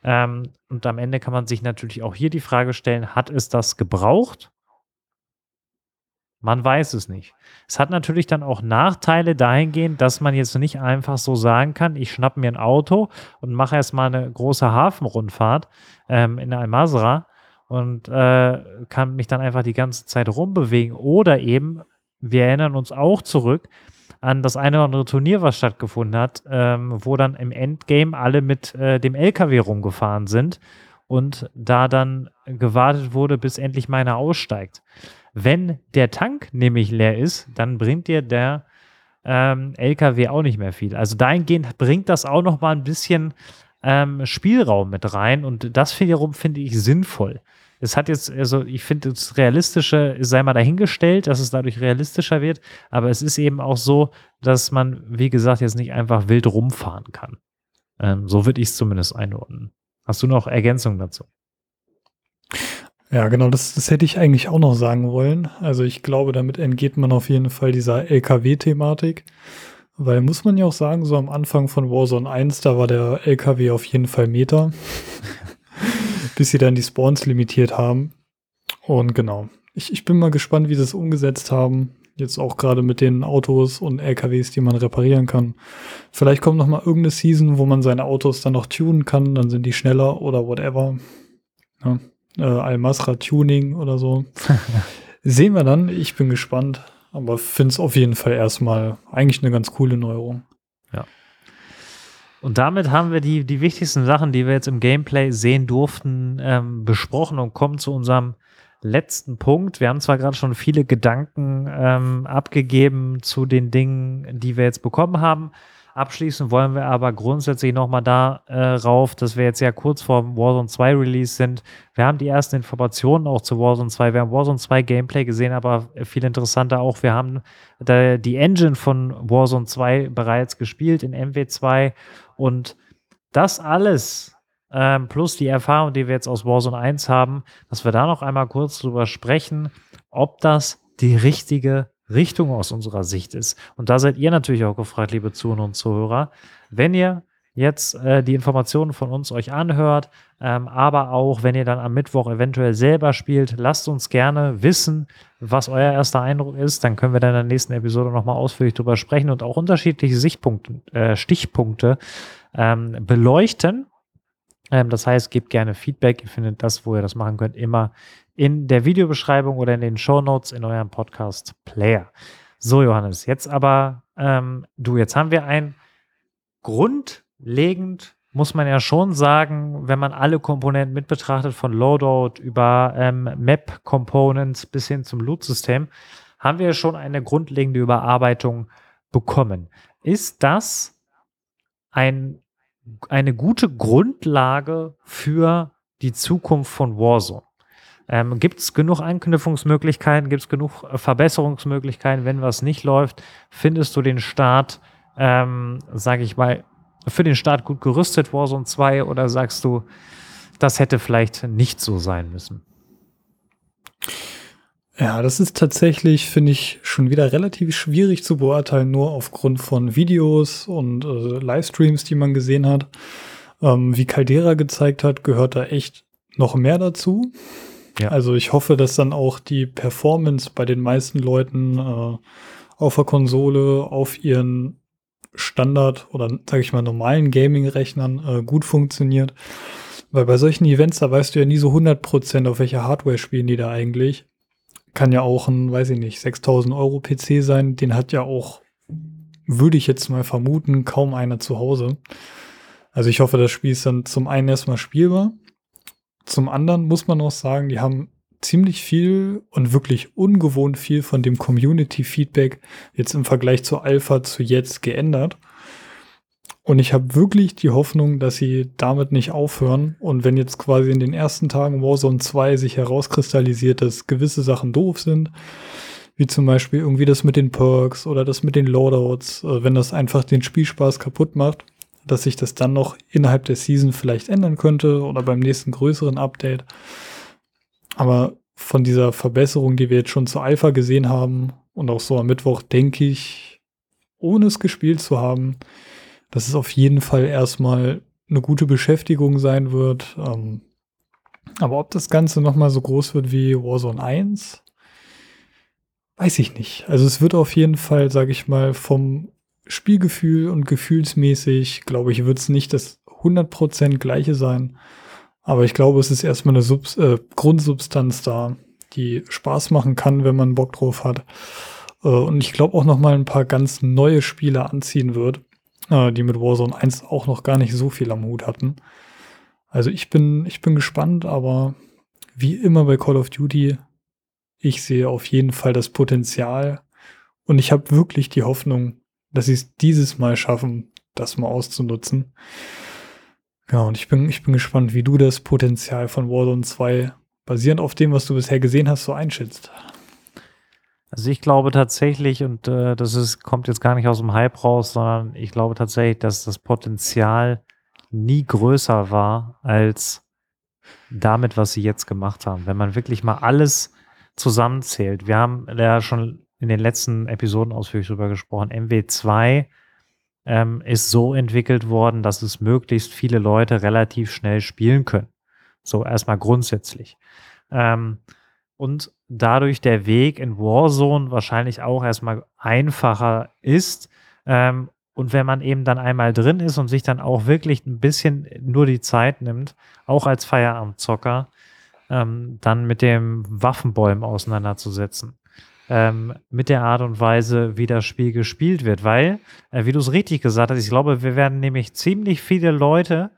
Ähm, und am Ende kann man sich natürlich auch hier die Frage stellen, hat es das gebraucht? Man weiß es nicht. Es hat natürlich dann auch Nachteile dahingehend, dass man jetzt nicht einfach so sagen kann, ich schnappe mir ein Auto und mache erstmal eine große Hafenrundfahrt ähm, in Almazra und äh, kann mich dann einfach die ganze Zeit rumbewegen. Oder eben, wir erinnern uns auch zurück an das eine oder andere Turnier, was stattgefunden hat, ähm, wo dann im Endgame alle mit äh, dem LKW rumgefahren sind und da dann gewartet wurde, bis endlich meiner aussteigt. Wenn der Tank nämlich leer ist, dann bringt dir der ähm, LKW auch nicht mehr viel. Also dahingehend bringt das auch noch mal ein bisschen ähm, Spielraum mit rein und das wiederum finde ich sinnvoll. Es hat jetzt, also ich finde das Realistische sei mal dahingestellt, dass es dadurch realistischer wird, aber es ist eben auch so, dass man, wie gesagt, jetzt nicht einfach wild rumfahren kann. Ähm, so würde ich es zumindest einordnen. Hast du noch Ergänzungen dazu? Ja, genau, das, das hätte ich eigentlich auch noch sagen wollen. Also ich glaube, damit entgeht man auf jeden Fall dieser LKW-Thematik. Weil muss man ja auch sagen, so am Anfang von Warzone 1, da war der LKW auf jeden Fall Meter. bis sie dann die Spawns limitiert haben. Und genau. Ich, ich bin mal gespannt, wie sie es umgesetzt haben. Jetzt auch gerade mit den Autos und LKWs, die man reparieren kann. Vielleicht kommt noch mal irgendeine Season, wo man seine Autos dann noch tunen kann, dann sind die schneller oder whatever. Ja äh, Al-Masra Tuning oder so. Sehen wir dann. Ich bin gespannt. Aber finde es auf jeden Fall erstmal eigentlich eine ganz coole Neuerung. Ja. Und damit haben wir die, die wichtigsten Sachen, die wir jetzt im Gameplay sehen durften, ähm, besprochen und kommen zu unserem letzten Punkt. Wir haben zwar gerade schon viele Gedanken ähm, abgegeben zu den Dingen, die wir jetzt bekommen haben. Abschließend wollen wir aber grundsätzlich nochmal darauf, dass wir jetzt ja kurz vor Warzone 2 Release sind. Wir haben die ersten Informationen auch zu Warzone 2. Wir haben Warzone 2 Gameplay gesehen, aber viel interessanter auch, wir haben die Engine von Warzone 2 bereits gespielt in MW2 und das alles ähm, plus die Erfahrung, die wir jetzt aus Warzone 1 haben, dass wir da noch einmal kurz drüber sprechen, ob das die richtige Richtung aus unserer Sicht ist. Und da seid ihr natürlich auch gefragt, liebe Zuhörer und Zuhörer, wenn ihr jetzt äh, die Informationen von uns euch anhört, ähm, aber auch wenn ihr dann am Mittwoch eventuell selber spielt, lasst uns gerne wissen, was euer erster Eindruck ist. Dann können wir dann in der nächsten Episode nochmal ausführlich drüber sprechen und auch unterschiedliche Sichtpunkte, äh, Stichpunkte ähm, beleuchten. Ähm, das heißt, gebt gerne Feedback. Ihr findet das, wo ihr das machen könnt, immer in der Videobeschreibung oder in den Show Notes in eurem Podcast-Player. So, Johannes, jetzt aber ähm, du, jetzt haben wir ein grundlegend, muss man ja schon sagen, wenn man alle Komponenten mit betrachtet, von Loadout über ähm, Map-Components bis hin zum Loot-System, haben wir schon eine grundlegende Überarbeitung bekommen. Ist das ein, eine gute Grundlage für die Zukunft von Warzone? Ähm, gibt es genug Anknüpfungsmöglichkeiten? Gibt es genug äh, Verbesserungsmöglichkeiten? Wenn was nicht läuft, findest du den Start, ähm, sage ich mal, für den Start gut gerüstet, Warzone 2, oder sagst du, das hätte vielleicht nicht so sein müssen? Ja, das ist tatsächlich, finde ich, schon wieder relativ schwierig zu beurteilen, nur aufgrund von Videos und äh, Livestreams, die man gesehen hat. Ähm, wie Caldera gezeigt hat, gehört da echt noch mehr dazu. Ja. Also ich hoffe, dass dann auch die Performance bei den meisten Leuten äh, auf der Konsole, auf ihren Standard oder sage ich mal normalen Gaming-Rechnern äh, gut funktioniert. Weil bei solchen Events, da weißt du ja nie so 100% auf welcher Hardware spielen die da eigentlich. Kann ja auch ein, weiß ich nicht, 6000 Euro PC sein. Den hat ja auch, würde ich jetzt mal vermuten, kaum einer zu Hause. Also ich hoffe, das Spiel ist dann zum einen erstmal spielbar zum anderen muss man auch sagen, die haben ziemlich viel und wirklich ungewohnt viel von dem Community-Feedback jetzt im Vergleich zur Alpha zu jetzt geändert. Und ich habe wirklich die Hoffnung, dass sie damit nicht aufhören. Und wenn jetzt quasi in den ersten Tagen Warzone 2 sich herauskristallisiert, dass gewisse Sachen doof sind, wie zum Beispiel irgendwie das mit den Perks oder das mit den Loadouts, äh, wenn das einfach den Spielspaß kaputt macht, dass sich das dann noch innerhalb der Season vielleicht ändern könnte oder beim nächsten größeren Update. Aber von dieser Verbesserung, die wir jetzt schon zur Alpha gesehen haben und auch so am Mittwoch, denke ich, ohne es gespielt zu haben, dass es auf jeden Fall erstmal eine gute Beschäftigung sein wird. Ähm, aber ob das Ganze nochmal so groß wird wie Warzone 1, weiß ich nicht. Also es wird auf jeden Fall, sage ich mal, vom Spielgefühl und gefühlsmäßig, glaube ich, wird es nicht das 100% gleiche sein. Aber ich glaube, es ist erstmal eine Subs äh, Grundsubstanz da, die Spaß machen kann, wenn man Bock drauf hat. Äh, und ich glaube auch noch mal ein paar ganz neue Spieler anziehen wird, äh, die mit Warzone 1 auch noch gar nicht so viel am Hut hatten. Also ich bin, ich bin gespannt, aber wie immer bei Call of Duty, ich sehe auf jeden Fall das Potenzial und ich habe wirklich die Hoffnung, dass sie es dieses Mal schaffen, das mal auszunutzen. Ja, und ich bin, ich bin gespannt, wie du das Potenzial von Warzone 2 basierend auf dem, was du bisher gesehen hast, so einschätzt. Also ich glaube tatsächlich, und äh, das ist, kommt jetzt gar nicht aus dem Hype raus, sondern ich glaube tatsächlich, dass das Potenzial nie größer war als damit, was sie jetzt gemacht haben. Wenn man wirklich mal alles zusammenzählt. Wir haben ja schon in den letzten Episoden ausführlich drüber gesprochen. MW2 ähm, ist so entwickelt worden, dass es möglichst viele Leute relativ schnell spielen können. So erstmal grundsätzlich. Ähm, und dadurch der Weg in Warzone wahrscheinlich auch erstmal einfacher ist. Ähm, und wenn man eben dann einmal drin ist und sich dann auch wirklich ein bisschen nur die Zeit nimmt, auch als Feierabendzocker, ähm, dann mit dem Waffenbäumen auseinanderzusetzen. Ähm, mit der Art und Weise, wie das Spiel gespielt wird. Weil, äh, wie du es richtig gesagt hast, ich glaube, wir werden nämlich ziemlich viele Leute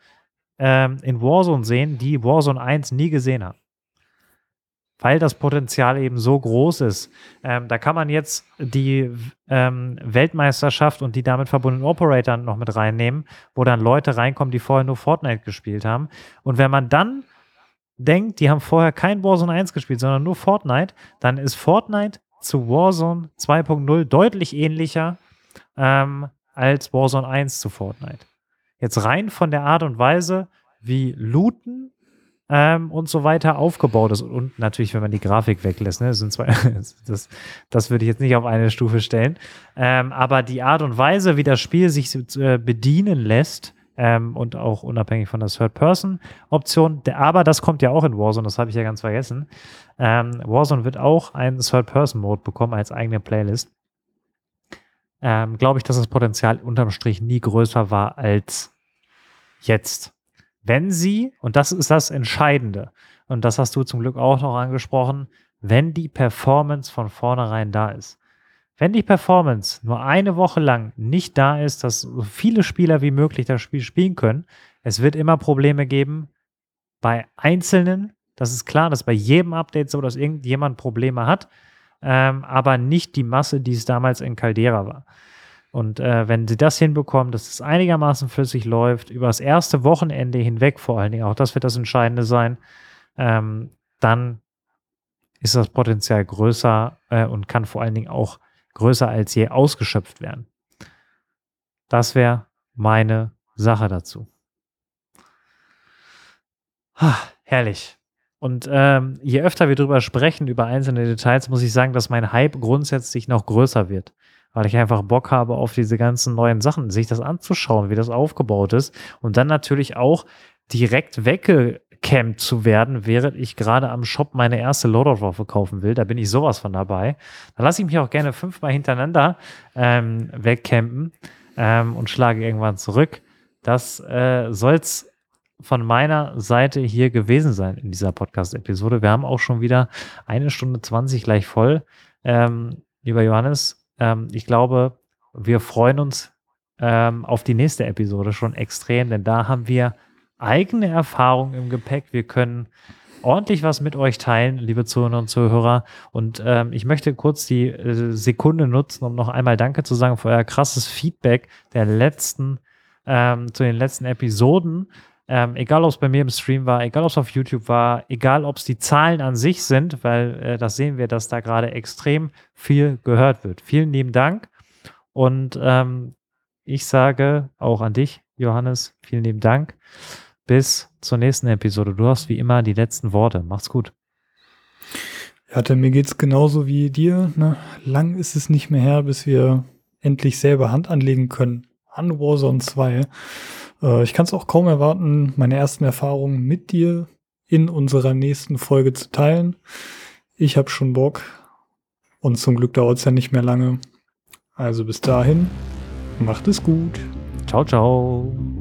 ähm, in Warzone sehen, die Warzone 1 nie gesehen haben weil das Potenzial eben so groß ist. Ähm, da kann man jetzt die ähm, Weltmeisterschaft und die damit verbundenen Operator noch mit reinnehmen, wo dann Leute reinkommen, die vorher nur Fortnite gespielt haben. Und wenn man dann denkt, die haben vorher kein Warzone 1 gespielt, sondern nur Fortnite, dann ist Fortnite zu Warzone 2.0 deutlich ähnlicher ähm, als Warzone 1 zu Fortnite. Jetzt rein von der Art und Weise, wie Looten ähm, und so weiter aufgebaut ist. Und natürlich, wenn man die Grafik weglässt, ne, sind zwei, das, das würde ich jetzt nicht auf eine Stufe stellen. Ähm, aber die Art und Weise, wie das Spiel sich äh, bedienen lässt, ähm, und auch unabhängig von der Third-Person-Option. Aber das kommt ja auch in Warzone, das habe ich ja ganz vergessen. Ähm, Warzone wird auch einen Third-Person-Mode bekommen als eigene Playlist. Ähm, Glaube ich, dass das Potenzial unterm Strich nie größer war als jetzt wenn sie, und das ist das Entscheidende, und das hast du zum Glück auch noch angesprochen, wenn die Performance von vornherein da ist. Wenn die Performance nur eine Woche lang nicht da ist, dass so viele Spieler wie möglich das Spiel spielen können, es wird immer Probleme geben bei Einzelnen. Das ist klar, dass bei jedem Update so, dass irgendjemand Probleme hat, ähm, aber nicht die Masse, die es damals in Caldera war. Und äh, wenn sie das hinbekommen, dass es einigermaßen flüssig läuft, über das erste Wochenende hinweg vor allen Dingen, auch das wird das Entscheidende sein, ähm, dann ist das Potenzial größer äh, und kann vor allen Dingen auch größer als je ausgeschöpft werden. Das wäre meine Sache dazu. Ha, herrlich. Und ähm, je öfter wir drüber sprechen, über einzelne Details, muss ich sagen, dass mein Hype grundsätzlich noch größer wird weil ich einfach Bock habe auf diese ganzen neuen Sachen, sich das anzuschauen, wie das aufgebaut ist und dann natürlich auch direkt weggecampt zu werden, während ich gerade am Shop meine erste Loadout-Waffe kaufen will. Da bin ich sowas von dabei. Da lasse ich mich auch gerne fünfmal hintereinander ähm, wegcampen ähm, und schlage irgendwann zurück. Das äh, soll's von meiner Seite hier gewesen sein in dieser Podcast-Episode. Wir haben auch schon wieder eine Stunde 20 gleich voll. Ähm, lieber Johannes, ähm, ich glaube, wir freuen uns ähm, auf die nächste Episode schon extrem, denn da haben wir eigene Erfahrungen im Gepäck. Wir können ordentlich was mit euch teilen, liebe Zuhörer und Zuhörer. Und ähm, ich möchte kurz die äh, Sekunde nutzen, um noch einmal Danke zu sagen für euer krasses Feedback der letzten, ähm, zu den letzten Episoden. Ähm, egal, ob es bei mir im Stream war, egal, ob es auf YouTube war, egal, ob es die Zahlen an sich sind, weil äh, das sehen wir, dass da gerade extrem viel gehört wird. Vielen lieben Dank. Und ähm, ich sage auch an dich, Johannes, vielen lieben Dank. Bis zur nächsten Episode. Du hast wie immer die letzten Worte. Macht's gut. Ja, denn mir geht's genauso wie dir. Ne? Lang ist es nicht mehr her, bis wir endlich selber Hand anlegen können an Warzone 2. Äh, ich kann es auch kaum erwarten, meine ersten Erfahrungen mit dir in unserer nächsten Folge zu teilen. Ich habe schon Bock. Und zum Glück dauert es ja nicht mehr lange. Also bis dahin, macht es gut. Ciao, ciao.